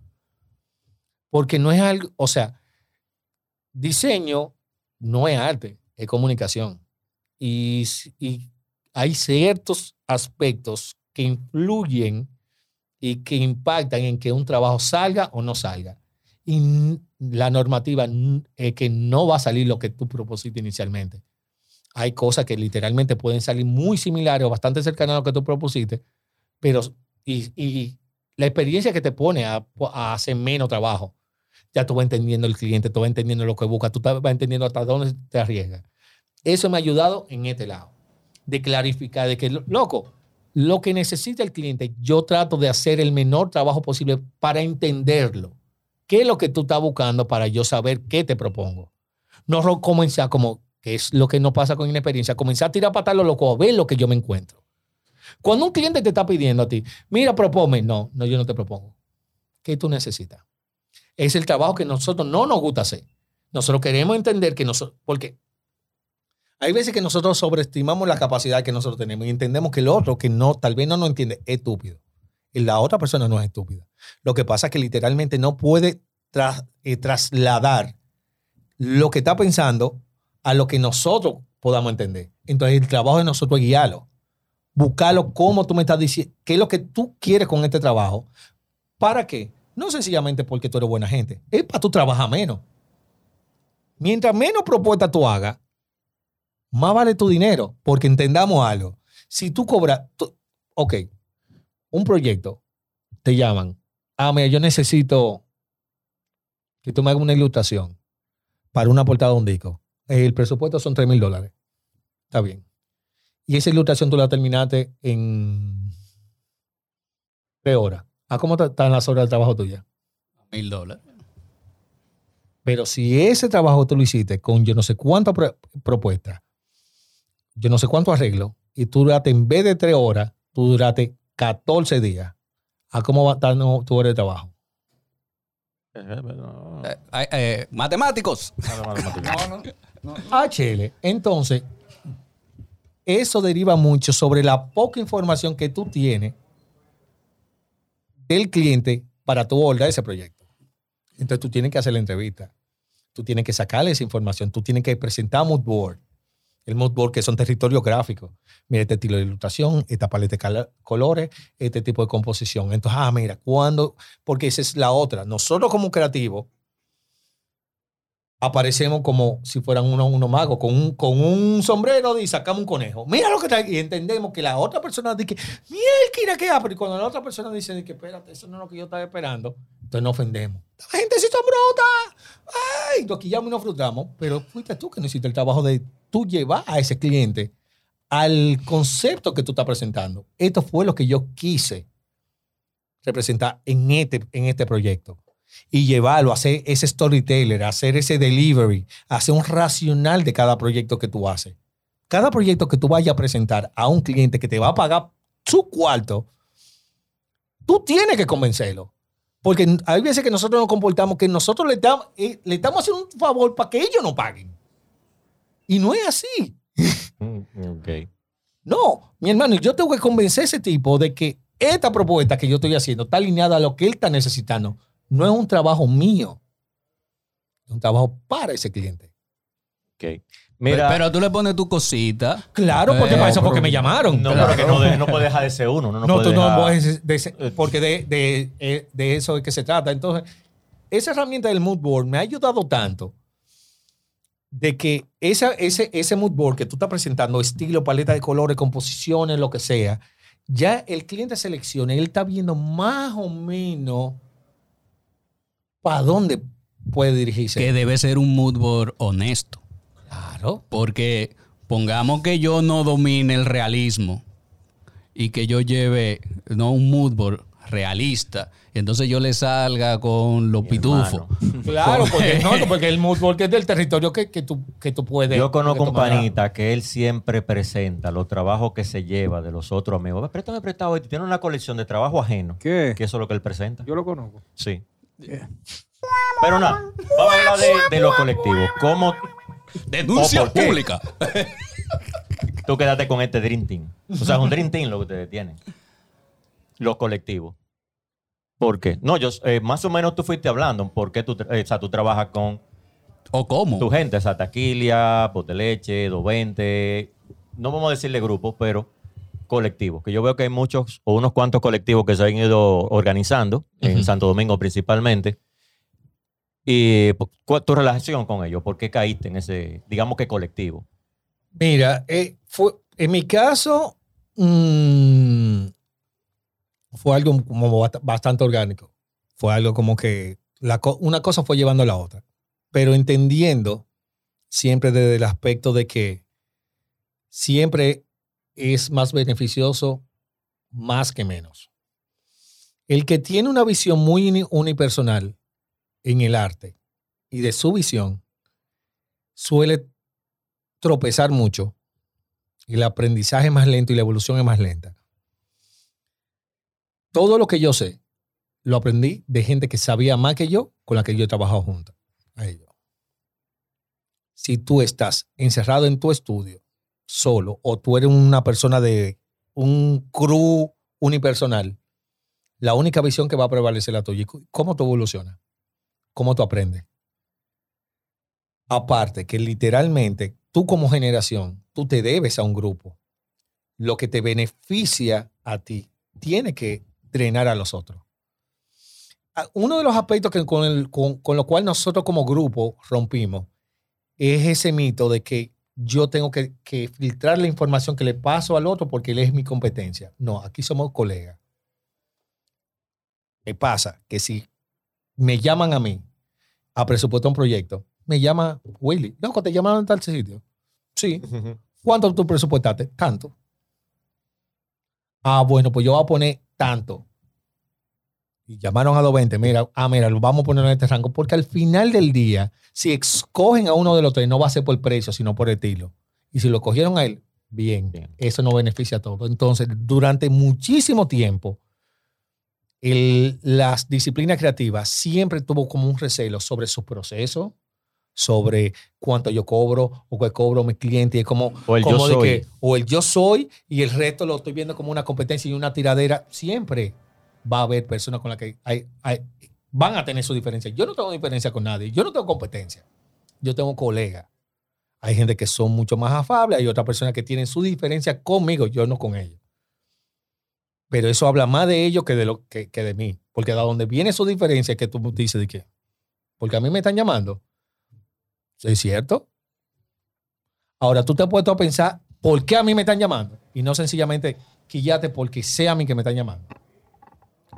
Porque no es algo, o sea, diseño no es arte, es comunicación. Y hay ciertos aspectos que influyen y que impactan en que un trabajo salga o no salga. Y la normativa es que no va a salir lo que tú propusiste inicialmente. Hay cosas que literalmente pueden salir muy similares o bastante cercanas a lo que tú propusiste, pero y, y la experiencia que te pone a, a hacer menos trabajo. Ya tú vas entendiendo el cliente, tú vas entendiendo lo que busca, tú vas entendiendo hasta dónde te arriesgas. Eso me ha ayudado en este lado, de clarificar, de que, lo- loco, lo que necesita el cliente, yo trato de hacer el menor trabajo posible para entenderlo. ¿Qué es lo que tú estás buscando para yo saber qué te propongo? No comenzar como, que es lo que no pasa con inexperiencia, comenzar a tirar patas lo loco, a ver lo que yo me encuentro. Cuando un cliente te está pidiendo a ti, mira, propone, no, no, yo no te propongo. ¿Qué tú necesitas? Es el trabajo que nosotros no nos gusta hacer. Nosotros queremos entender que nosotros, porque hay veces que nosotros sobreestimamos la capacidad que nosotros tenemos y entendemos que el otro que no, tal vez no nos entiende, es estúpido. Y la otra persona no es estúpida. Lo que pasa es que literalmente no puede eh, trasladar lo que está pensando a lo que nosotros podamos entender. Entonces, el trabajo de nosotros es guiarlo. Buscarlo como tú me estás diciendo, qué es lo que tú quieres con este trabajo. ¿Para qué? No sencillamente porque tú eres buena gente. Es para tú trabajar menos. Mientras menos propuestas tú hagas, más vale tu dinero, porque entendamos algo. Si tú cobras, tú- ok, un proyecto, te llaman, ah, mira, yo necesito que tú me hagas una ilustración para una portada de un disco. El presupuesto son 3 mil dólares. Está bien. Y esa ilustración tú la terminaste en tres horas. ¿A cómo están las horas de trabajo tuyas? Mil dólares. Pero si ese trabajo tú lo hiciste con yo no sé cuántas pro- propuestas, yo no sé cuánto arreglo, y tú duraste en vez de tres horas, tú duraste 14 días. ¿A cómo va a estar tu hora de trabajo? Eh, eh, eh, matemáticos. No. Ah. Entonces, eso deriva mucho sobre la poca información que tú tienes del cliente para tú abordar ese proyecto. Entonces, tú tienes que hacer la entrevista. Tú tienes que sacarle esa información. Tú tienes que presentar mood board. El mood board que son territorios gráficos. Mira, este estilo de ilustración, esta paleta de colores, este tipo de composición. Entonces, ah, mira, cuando, porque esa es la otra. Nosotros como creativos aparecemos como si fueran unos uno magos, con un, con un sombrero y sacamos un conejo. Mira lo que trae. Y entendemos que la otra persona dice, mira, ¿qué hace? Y cuando la otra persona dice que, espérate, eso no es lo que yo estaba esperando, entonces nos ofendemos. La gente sí son bruta. Ay, nos quillamos y nos frustramos. Pero fuiste tú que no el trabajo de tú llevar a ese cliente al concepto que tú estás presentando. Esto fue lo que yo quise representar en este, en este proyecto y llevarlo, a hacer ese storyteller, hacer ese delivery, hacer un racional de cada proyecto que tú haces. Cada proyecto que tú vayas a presentar a un cliente que te va a pagar su cuarto, tú tienes que convencerlo. Porque hay veces que nosotros nos comportamos que nosotros le, damos- eh, le estamos haciendo un favor para que ellos no paguen. Y no es así. [LAUGHS] Mm, ok. No, mi hermano, yo tengo que convencer a ese tipo de que esta propuesta que yo estoy haciendo está alineada a lo que él está necesitando. No es un trabajo mío. Es un trabajo para ese cliente. Ok. Mira, Pero tú le pones tu cosita. Claro, porque Eh, para eso porque me llamaron. no, Claro. pero que no, de- no puede dejar de ser uno. No, no, No, tú no dejar- puedes de- porque de, de- eh, de eso es que se trata. Entonces, esa herramienta del mood board me ha ayudado tanto de que esa, ese, ese mood board que tú estás presentando, estilo, paleta de colores, composiciones, lo que sea, ya el cliente selecciona, él está viendo más o menos para dónde puede dirigirse. Que debe ser un mood board honesto. Claro. Porque pongamos que yo no domine el realismo y que yo lleve no un mood board realista. Y entonces yo le salga con los pitufos. [LAUGHS] Claro, [LAUGHS] porque, no, porque el mood board es del territorio que, que, tú, que tú puedes. Yo conozco un panita que él siempre presenta los trabajos que se lleva de los otros amigos. Préstame prestado. Tiene una colección de trabajo ajeno. ¿Qué? Que eso es lo que él presenta. Yo lo conozco. Sí. Pero nada, vamos a hablar de, de lo colectivo. ¿Cómo Denuncia pública. [LAUGHS] tú quedaste con este Dream Team? O sea, es un Dream Team lo que ustedes tienen. Los colectivos. ¿Por qué? No, yo, eh, más o menos tú fuiste hablando. ¿Por qué tú, eh, o sea, tú trabajas con ¿O cómo? tu gente? O sea, Taquilia, Poteleche, 220. No vamos a decirle grupos, pero colectivos. Que yo veo que hay muchos o unos cuantos colectivos que se han ido organizando, en. Santo Domingo principalmente. Y pues, ¿cuál es tu relación con ellos? ¿Por qué caíste en ese, digamos que colectivo? Mira, eh, fue, en mi caso, mm, fue algo como bast- bastante orgánico. Fue algo como que una cosa fue llevando a la otra. Pero entendiendo siempre desde el aspecto de que siempre es más beneficioso más que menos. El que tiene una visión muy uni- unipersonal en el arte y de su visión suele tropezar mucho y el aprendizaje es más lento y la evolución es más lenta. Todo lo que yo sé lo aprendí de gente que sabía más que yo con la que yo he trabajado junto a ellos. Si tú estás encerrado en tu estudio solo o tú eres una persona de un crew unipersonal, la única visión que va a prevalecer la tuya. ¿Y ¿Cómo tú evolucionas? ¿Cómo tú aprendes? Aparte que literalmente tú como generación, tú te debes a un grupo. Lo que te beneficia a ti tiene que drenar a los otros. Ah, Uno de los aspectos que con, el- con, con lo cual nosotros como grupo rompimos es ese mito de que yo tengo que, que filtrar la información que le paso al otro porque él es mi competencia. No, aquí somos colegas. ¿Qué pasa? Que si me llaman a mí a presupuestar un proyecto, me llama Willy. Loco, ¿te llamaron a tal sitio? Sí. ¿Cuánto tú presupuestaste? Tanto. Ah, bueno, pues yo voy a poner tanto. Y llamaron a 220. Mira, ah, mira, lo vamos a poner en este rango. Porque al final del día, si escogen a uno de los tres, no va a ser por precio, sino por estilo. Y si lo cogieron a él, bien. Bien. Eso no beneficia a todos. Entonces, durante muchísimo tiempo, el- las disciplinas creativas siempre tuvo como un recelo sobre su proceso, sobre cuánto yo cobro o qué cobro mi cliente. Y es como, O el yo como de soy. que, o el yo soy y el resto lo estoy viendo como una competencia y una tiradera. Siempre va a haber personas con las que hay, hay- van a tener su diferencia. Yo no tengo diferencia con nadie. Yo no tengo competencia. Yo tengo colegas. Hay gente que son mucho más afables, hay otras personas que tienen su diferencia conmigo, yo no con ellos. Pero eso habla más de ellos que de, lo, que, que de mí. Porque de donde viene su diferencia que tú dices de qué. Porque a mí me están llamando. ¿Es cierto? Ahora tú te has puesto a pensar, ¿por qué a mí me están llamando? Y no sencillamente quillate porque sea a mí que me están llamando.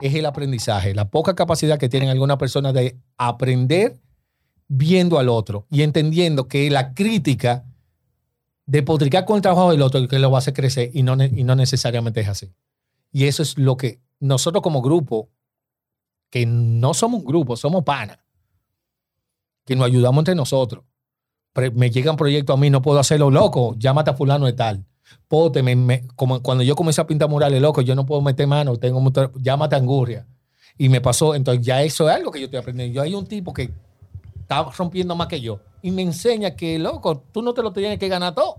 Es el aprendizaje, la poca capacidad que tienen algunas personas de aprender viendo al otro y entendiendo que la crítica de potricar con el trabajo del otro que lo va a hacer crecer y no, y no necesariamente es así. Y eso es lo que nosotros como grupo, que no somos un grupo, somos panas, que nos ayudamos entre nosotros. Me llegan proyectos a mí, no puedo hacerlo loco, llámate a fulano de tal. Como cuando yo comencé a pintar murales, loco, yo no puedo meter mano, tengo mucho- llámate a Angurria. Y me pasó, entonces ya eso es algo que yo estoy aprendiendo. Yo hay un tipo que está rompiendo más que yo y me enseña que, loco, tú no te lo tienes que ganar todo.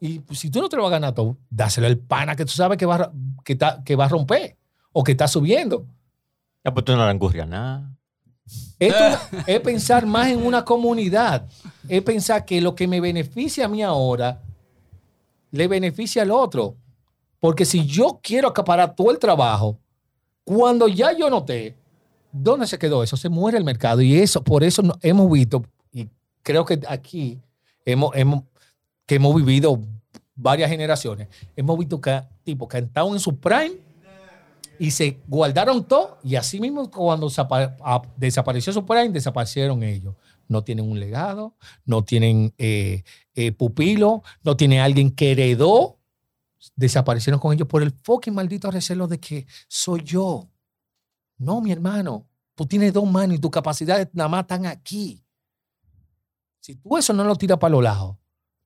Y pues, si tú no te lo vas a ganar todo, dáselo al pana que tú sabes que va, a- que, está- que va a romper o que está subiendo. Ya, pues tú no le nada. Esto [LAUGHS] es pensar más en una comunidad. Es pensar que lo que me beneficia a mí ahora le beneficia al otro. Porque si yo quiero acaparar todo el trabajo, cuando ya yo noté, ¿dónde se quedó eso? Se muere el mercado. Y eso, por eso hemos visto, y creo que aquí hemos, hemos- que hemos vivido varias generaciones, hemos visto que han estado en su prime y se guardaron todo y así mismo cuando desapareció su prime, desaparecieron ellos. No tienen un legado, no tienen eh, eh, pupilo, no tienen alguien que heredó. Desaparecieron con ellos por el fucking maldito recelo de que soy yo. No, mi hermano, tú tienes dos manos y tus capacidades nada más están aquí. Si tú eso no lo tiras para los lados,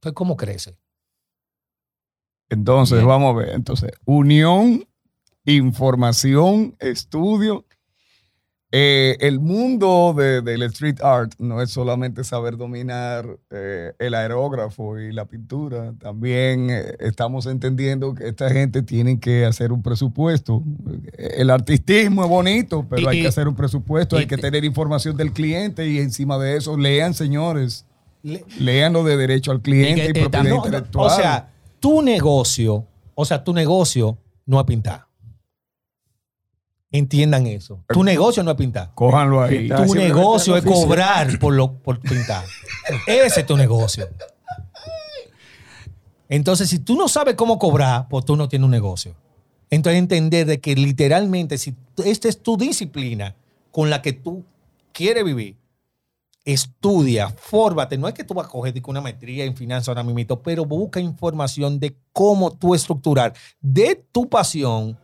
entonces ¿cómo crece? Entonces, Bien. vamos a ver. Entonces, unión, información, estudio. Eh, el mundo de- del street art no es solamente saber dominar eh, el aerógrafo y la pintura. También eh, estamos entendiendo que esta gente tiene que hacer un presupuesto. El artistismo es bonito, pero Y- hay que hacer un presupuesto, y hay que te- tener información del cliente y encima de eso, lean, señores. Le- Lean lo de derecho al cliente y, que, propiedad No, intelectual. o sea, tu negocio, o sea, tu negocio no es pintar. Entiendan eso. Tu negocio no es pintar. Cójanlo ahí. Pintar. Tu negocio es cobrar por, lo, por pintar. Ese es tu negocio. Entonces, si tú no sabes cómo cobrar, pues tú no tienes un negocio. Entonces, entender de que literalmente, si esta es tu disciplina con la que tú quieres vivir, estudia, fórmate. No es que tú vas a coger una maestría en finanzas ahora mismo, pero busca información de cómo tú estructurar de tu pasión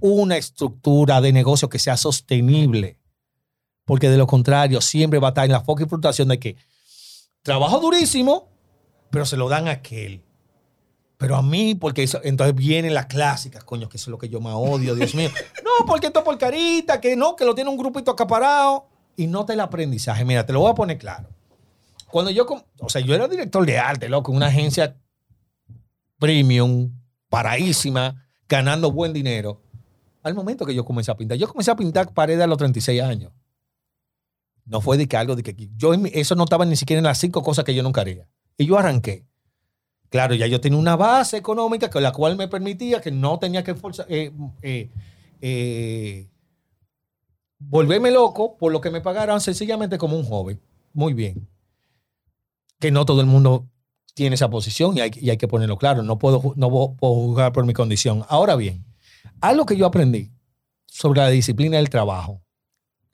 una estructura de negocio que sea sostenible. Porque de lo contrario, siempre va a estar en la fucking frustración de que trabajo durísimo, pero se lo dan a aquel. Pero a mí, porque eso, entonces vienen las clásicas, coño, que eso es lo que yo más odio, Dios mío. [LAUGHS] No, porque esto es por carita, que no, que lo tiene un grupito acaparado. Y nota el aprendizaje. Mira, te lo voy a poner claro. Cuando yo, o sea, yo era director de arte, loco, una agencia premium, paraísima, ganando buen dinero. Al momento que yo comencé a pintar, yo comencé a pintar paredes a los 36 años. No fue de que algo de que yo eso no estaba ni siquiera en las cinco cosas que yo nunca haría. Y yo arranqué. Claro, ya yo tenía una base económica con la cual me permitía que no tenía que esforzar, eh, eh, eh, volverme loco por lo que me pagaran sencillamente como un joven. Muy bien. Que no todo el mundo tiene esa posición y hay, que ponerlo claro. No puedo, no puedo juzgar por mi condición. Ahora bien, algo que yo aprendí sobre la disciplina del trabajo,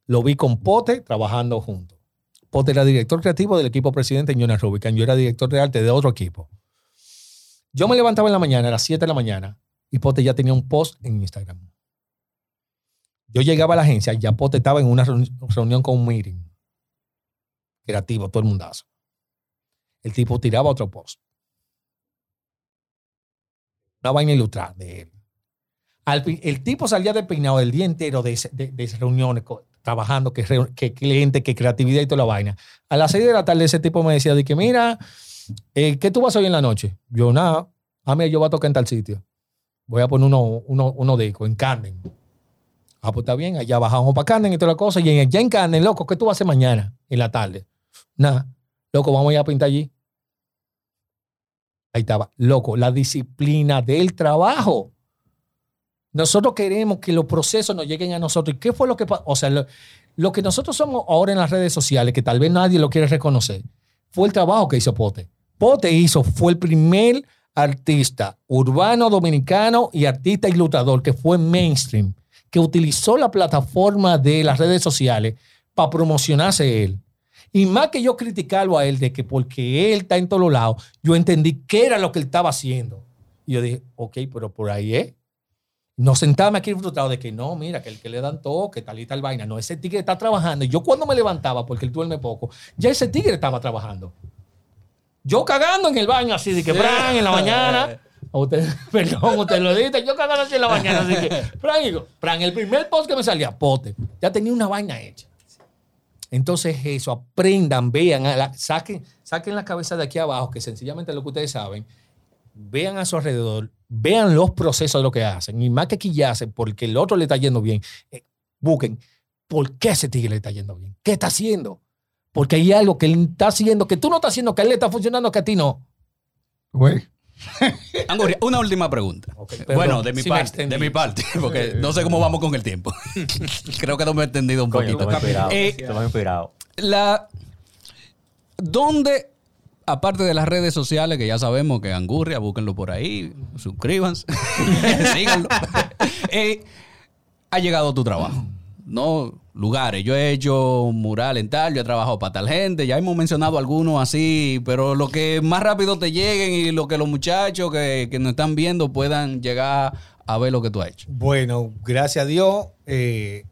lo vi con Pote trabajando juntos. Pote era director creativo del equipo presidente en Jonas Rubicon. Yo era director de arte de otro equipo. Yo me levantaba en la mañana, a las 7 de la mañana, y Pote ya tenía un post en Instagram. Yo llegaba a la agencia, ya Pote estaba en una reuni- reunión con un meeting. Creativo, todo el mundazo. El tipo tiraba otro post. Una vaina ilustrada de él. El tipo salía despeinado el día entero de, de- de reuniones, trabajando, que, que cliente, que creatividad y toda la vaina. A las 6 de la tarde ese tipo me decía de que, mira, eh, ¿qué tú vas hoy en la noche? Yo, nada, a mí yo voy a tocar en tal sitio. Voy a poner uno, uno, uno disco en Camden. Ah, pues está bien, allá bajamos para Camden y toda la cosa. Y ya en Camden, loco, ¿qué tú vas a hacer mañana en la tarde? Nada, loco, vamos a ir a pintar allí. Ahí estaba, loco, la disciplina del trabajo. Nosotros queremos que los procesos nos lleguen a nosotros. ¿Y qué fue lo que pasó? O sea, lo, lo que nosotros somos ahora en las redes sociales, que tal vez nadie lo quiere reconocer, fue el trabajo que hizo Pote. Pote hizo, fue el primer artista urbano dominicano y artista ilustrador que fue mainstream, que utilizó la plataforma de las redes sociales para promocionarse él. Y más que yo criticarlo a él de que porque él está en todos lados, yo entendí qué era lo que él estaba haciendo. Y yo dije, ok, pero por ahí es. No sentarme aquí frustrado de que no, mira, que el que le dan toque, tal y tal vaina. No, ese tigre está trabajando. Y yo cuando me levantaba, porque él duerme poco, ya ese tigre estaba trabajando. Yo cagando en el baño así, de que, Fran, en la mañana. [LAUGHS] a Usted, [LAUGHS] perdón, usted lo dice, yo cagando así en la mañana, así que, [LAUGHS] Fran, digo, Fran, el primer post que me salía, pote, ya tenía una vaina hecha. Entonces eso, aprendan, vean, la- saquen, saquen la cabeza de aquí abajo, que sencillamente lo que ustedes saben, vean a su alrededor, vean los procesos de lo que hacen, y más que aquí ya hacen, porque el otro le está yendo bien, eh, busquen ¿por qué ese tigre le está yendo bien? ¿Qué está haciendo? Porque hay algo que él está haciendo que tú no estás haciendo, que a él le está funcionando, que a ti no. Güey. Anguria, una última pregunta. perdón, bueno, de mi parte, de mi parte, [LAUGHS] porque no sé cómo vamos con el tiempo. [LAUGHS] Creo que no me he entendido un Coño, poquito. estamos inspirados. Eh, la ¿Dónde, aparte de las redes sociales, que ya sabemos que Angurria, búsquenlo por ahí, suscríbanse, [LAUGHS] síganlo, eh, ha llegado tu trabajo? No, lugares. Yo he hecho mural en tal, yo he trabajado para tal gente, ya hemos mencionado algunos así, pero lo que más rápido te lleguen y lo que los muchachos que, que nos están viendo puedan llegar a ver lo que tú has hecho. Bueno, gracias a Dios, eh,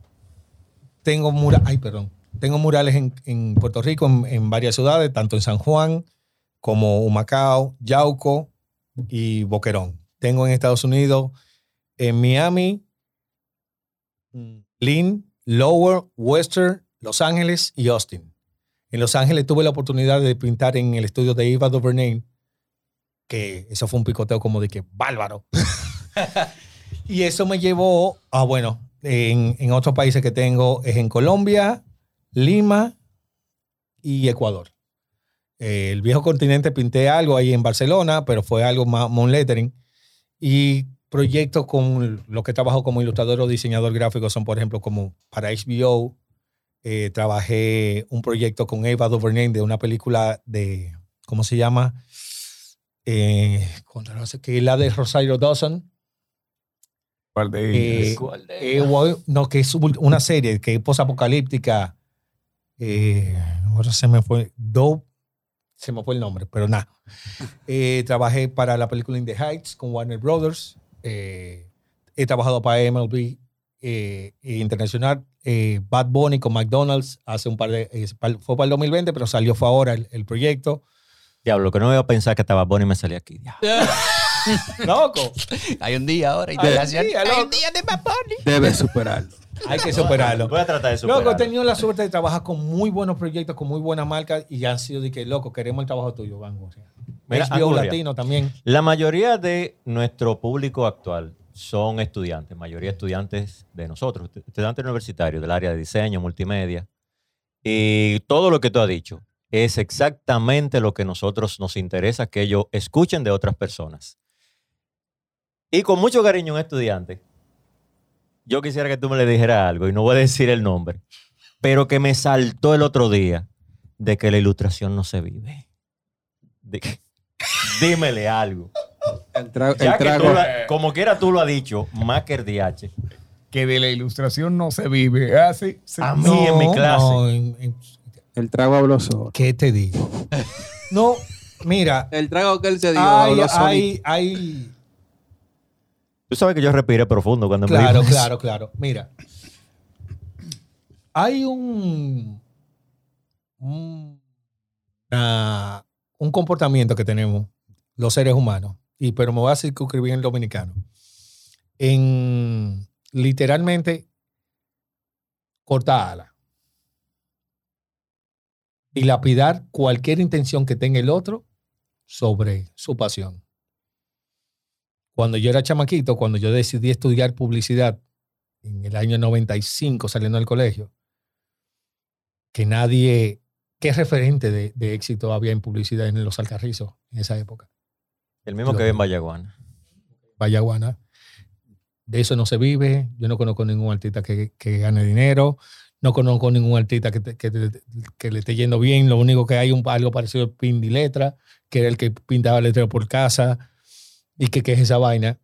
tengo murales, ay, perdón, tengo murales en, en Puerto Rico, en, en varias ciudades, tanto en San Juan como Humacao, Yauco y Boquerón. Tengo en Estados Unidos, en Miami, mm, Lynn, Lower, Western, Los Ángeles y Austin. En Los Ángeles tuve la oportunidad de pintar en el estudio de Eva Duvernay, que eso fue un picoteo como de que bárbaro. [LAUGHS] y eso me llevó a, bueno, en, en otros países que tengo es en Colombia, Lima y Ecuador. El viejo continente pinté algo ahí en Barcelona, pero fue algo más moon lettering. Y proyectos con los que trabajo como ilustrador o diseñador gráfico son, por ejemplo, como para HBO. eh, trabajé un proyecto con Eva Duvernay de una película de, ¿cómo se llama? Eh, contra, no sé, que es la de Rosario Dawson. ¿Cuál de Eh, ellas? eh, no, que es una serie que es posapocalíptica. Eh, ahora se me fue. Do, se me fue el nombre, pero nada. [LAUGHS] Eh, trabajé para la película In the Heights con Warner Brothers. Eh, he trabajado para MLB eh, Internacional. eh, Bad Bunny con McDonald's hace un par de. eh, fue para el 2020, pero salió fue ahora el, el proyecto. Diablo, que no me iba a pensar que estaba Bonnie y me salía aquí. Diablo. [LAUGHS] [LAUGHS] ¡Loco! Hay un día ahora Hay internacional. un día, Hay loco. un día de Bad Bunny. Debes superarlo. Hay que superarlo. Voy a tratar de Loco, he superarlo. tenido la suerte de trabajar con muy buenos proyectos, con muy buenas marcas y han sido de que, loco, queremos el trabajo tuyo, Van. Mira, HBO. Latino también. La mayoría de nuestro público actual son estudiantes, mayoría estudiantes de nosotros, estu- estudiantes universitarios del área de diseño, multimedia. Y todo lo que tú has dicho es exactamente lo que nosotros nos interesa que ellos escuchen de otras personas. Y con mucho cariño, un estudiante, yo quisiera que tú me le dijeras algo, y no voy a decir el nombre, pero que me saltó el otro día de que la ilustración no se vive. De dímele algo. El, tra- Ya el que trago. tú la- como quiera tú lo has dicho, más que el DH. Que de la ilustración no se vive. Ah, sí, sí. A mí en mi clase. no, en- en- El trago habló solo. ¿Qué te digo? No, mira, El trago que él se dio hay, hay, hay, Tú sabes que yo respiré profundo cuando me claro, dijo claro, claro. Mira, hay un, un, una- un comportamiento que tenemos los seres humanos, y pero me voy a circunscribir en dominicano, en literalmente cortar alas y lapidar cualquier intención que tenga el otro sobre su pasión. Cuando yo era chamaquito, cuando yo decidí estudiar publicidad en el año 95 saliendo del colegio, que nadie, ¿qué referente de, de éxito había en publicidad en los Alcarrizos en esa época? El mismo que ve en Vallaguana. Vallaguana. De eso no se vive. Yo no conozco ningún artista que, que gane dinero. No conozco ningún artista que, te- que, te- que le esté yendo bien. Lo único que hay un, algo parecido a Pindi Letra, que era el que pintaba letra por casa y que, que es esa vaina.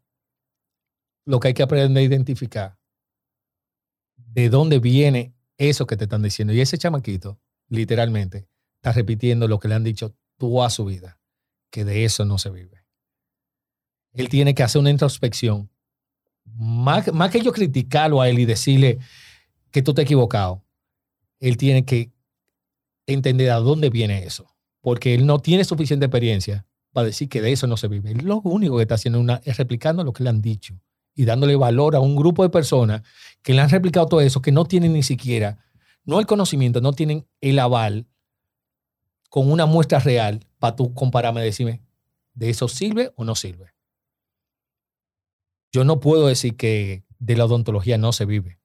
Lo que hay que aprender a identificar de dónde viene eso que te están diciendo. Y ese chamaquito, literalmente, está repitiendo lo que le han dicho toda su vida, que de eso no se vive él tiene que hacer una introspección. Más, más que yo criticarlo a él y decirle que tú te has equivocado, él tiene que entender a dónde viene eso. Porque él no tiene suficiente experiencia para decir que de eso no se vive. Lo único que está haciendo una- es replicando lo que le han dicho y dándole valor a un grupo de personas que le han replicado todo eso, que no tienen ni siquiera, no el conocimiento, no tienen el aval con una muestra real para tú compararme y decirme, ¿de eso sirve o no sirve? Yo no puedo decir que de la odontología no se vive.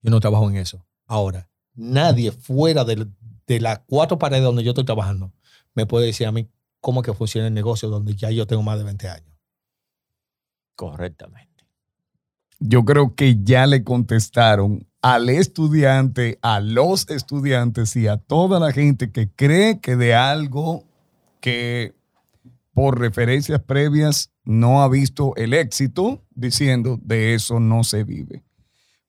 Yo no trabajo en eso. Ahora, nadie fuera del- de, las cuatro paredes donde yo estoy trabajando me puede decir a mí cómo que funciona el negocio donde ya yo tengo más de 20 años. Correctamente. Yo creo que ya le contestaron al estudiante, a los estudiantes y a toda la gente que cree que de algo que por referencias previas no ha visto el éxito, diciendo de eso no se vive.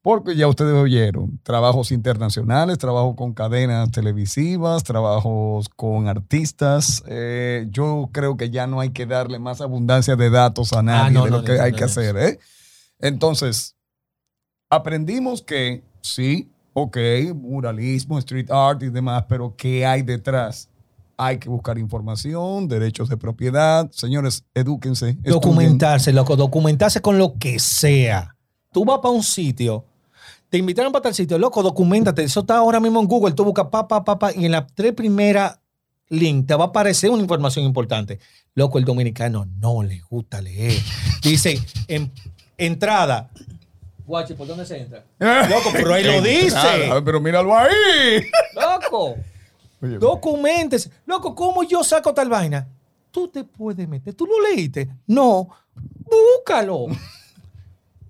Porque ya ustedes oyeron, trabajos internacionales, trabajo con cadenas televisivas, trabajos con artistas. eh, yo creo que ya no hay que darle más abundancia de datos a nadie no, de no, lo no, que hay que hacer. ¿eh? Entonces, aprendimos que sí, ok, muralismo, street art y demás, pero ¿qué hay detrás? Hay que buscar información, derechos de propiedad. Señores, edúquense. estudien. Documentarse, loco, documentarse con lo que sea. Tú vas para un sitio, te invitaron para tal sitio, loco, documentate. Eso está ahora mismo en Google. Tú buscas pa, pa, pa, pa, y en las tres primeras link te va a aparecer una información importante. Loco, el dominicano no le gusta leer. [LAUGHS] Dice, en, entrada. Guachi, ¿por dónde se entra? [LAUGHS] Loco, pero ahí lo dice. Nada, pero míralo ahí. Loco, [LAUGHS] Oye, documentese. Loco, ¿cómo yo saco tal vaina? Tú te puedes meter. ¿Tú lo leíste? No. Búscalo.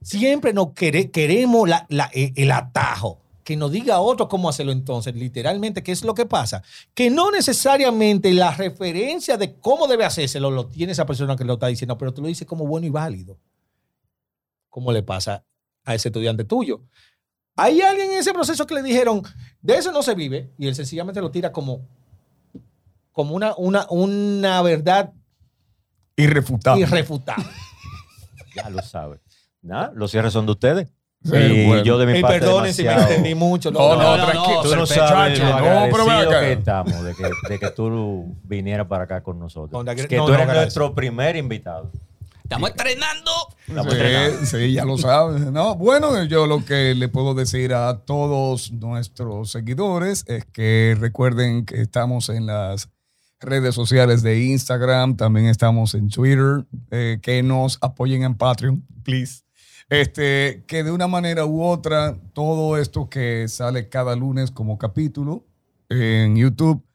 Siempre nos quere- queremos la- la- eh, el atajo. Que nos diga otro cómo hacerlo entonces. Literalmente, ¿qué es lo que pasa? Que no necesariamente la referencia de cómo debe hacérselo lo tiene esa persona que lo está diciendo, pero tú lo dices como bueno y válido. ¿Cómo le pasa a ese estudiante tuyo? Hay alguien en ese proceso que le dijeron, de eso no se vive, y él sencillamente lo tira como, como una, una, una verdad Irrefutable. irrefutable. [LAUGHS] Ya lo sabe. Nada, los cierres son de ustedes. Sí, y bueno. yo de mi Y parte perdonen si me entendí mucho. No, no, No, no, tranquilo. no, Tú no perfecto, sabes lo No, pero ven agradecido acá. que estamos de que, de que tú vinieras para acá con nosotros. La- que no, tú no, eres gracias. nuestro primer invitado. Estamos estrenando. Estamos estrenando. Sí, sí, ya lo sabes. No, bueno, yo lo que le puedo decir a todos nuestros seguidores es que recuerden que estamos en las redes sociales de Instagram, también estamos en Twitter, eh, que nos apoyen en Patreon, please. Este, que de una manera u otra, todo esto que sale cada lunes como capítulo en YouTube,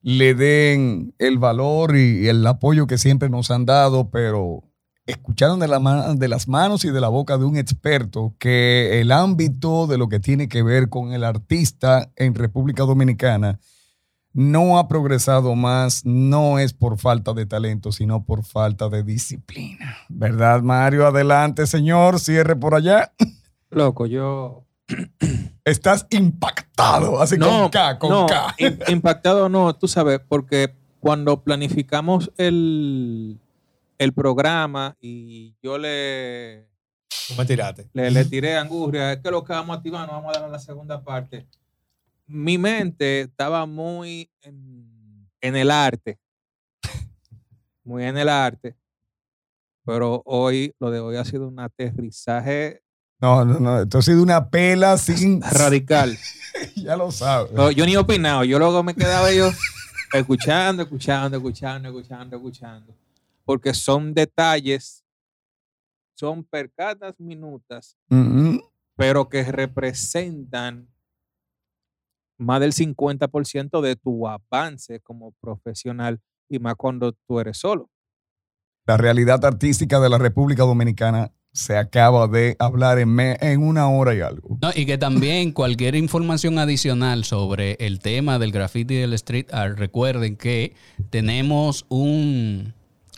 le den el valor y, el apoyo que siempre nos han dado, pero escucharon de, de las manos y de la boca de un experto que el ámbito de lo que tiene que ver con el artista en República Dominicana no ha progresado más, no es por falta de talento, sino por falta de disciplina. ¿Verdad, Mario? Adelante, señor, cierre por allá. Loco, yo. [CLEARS THROAT] Estás impactado, así con K, con no, K. im- impactado no, tú sabes, porque cuando planificamos el, el programa y yo le, No me tiraste. le, le tiré angurria, es que lo que vamos a activar, no vamos a dar la segunda parte. Mi mente estaba muy en, en el arte, muy en el arte, pero hoy, lo de hoy ha sido un aterrizaje No, no, no, esto ha sido una pela [LAUGHS] sin... radical. [LAUGHS] ya lo sabes. Yo ni he opinado, yo luego me quedaba yo escuchando, escuchando, escuchando, escuchando, escuchando. Porque son detalles, son percatas minutas, pero que representan más del 50% de tu avance como profesional y más cuando tú eres solo. La realidad artística de la República Dominicana se acaba de hablar en, me- en una hora y algo. No, y que también cualquier información adicional sobre el tema del graffiti y del street art, recuerden que tenemos un,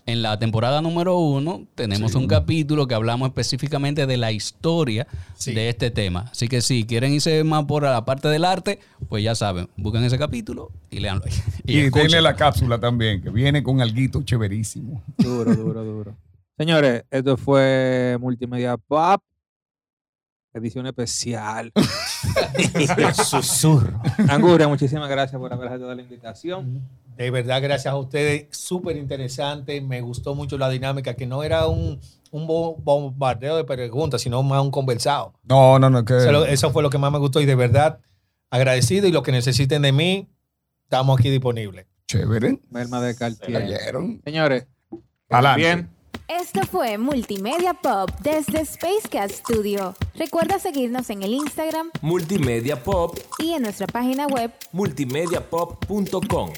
en la temporada número uno, tenemos un capítulo que hablamos específicamente de la historia Sí. de este tema. Así que si quieren irse más por la parte del arte, pues ya saben, busquen ese capítulo y leanlo ahí. [LAUGHS] Y, tiene la cápsula también, que viene con alguito chéverísimo. Duro, duro, duro. Señores, esto fue Multimedia Pop, edición especial. [LAUGHS] [LAUGHS] Susurro. Anguria, muchísimas gracias por haber aceptado la invitación. De verdad, gracias a ustedes. Súper interesante. Me gustó mucho la dinámica, que no era un, un bo- bombardeo de preguntas, sino más un conversado. No, no, no, que... Eso, fue lo que más me gustó y de verdad agradecido y lo que necesiten de mí, estamos aquí disponibles. Chévere. Merma de Cartier. Señores, Adelante. bien, Esto fue Multimedia Pop desde Spacecat Studio. Recuerda seguirnos en el Instagram Multimedia Pop, y en nuestra página web multimediapop.com.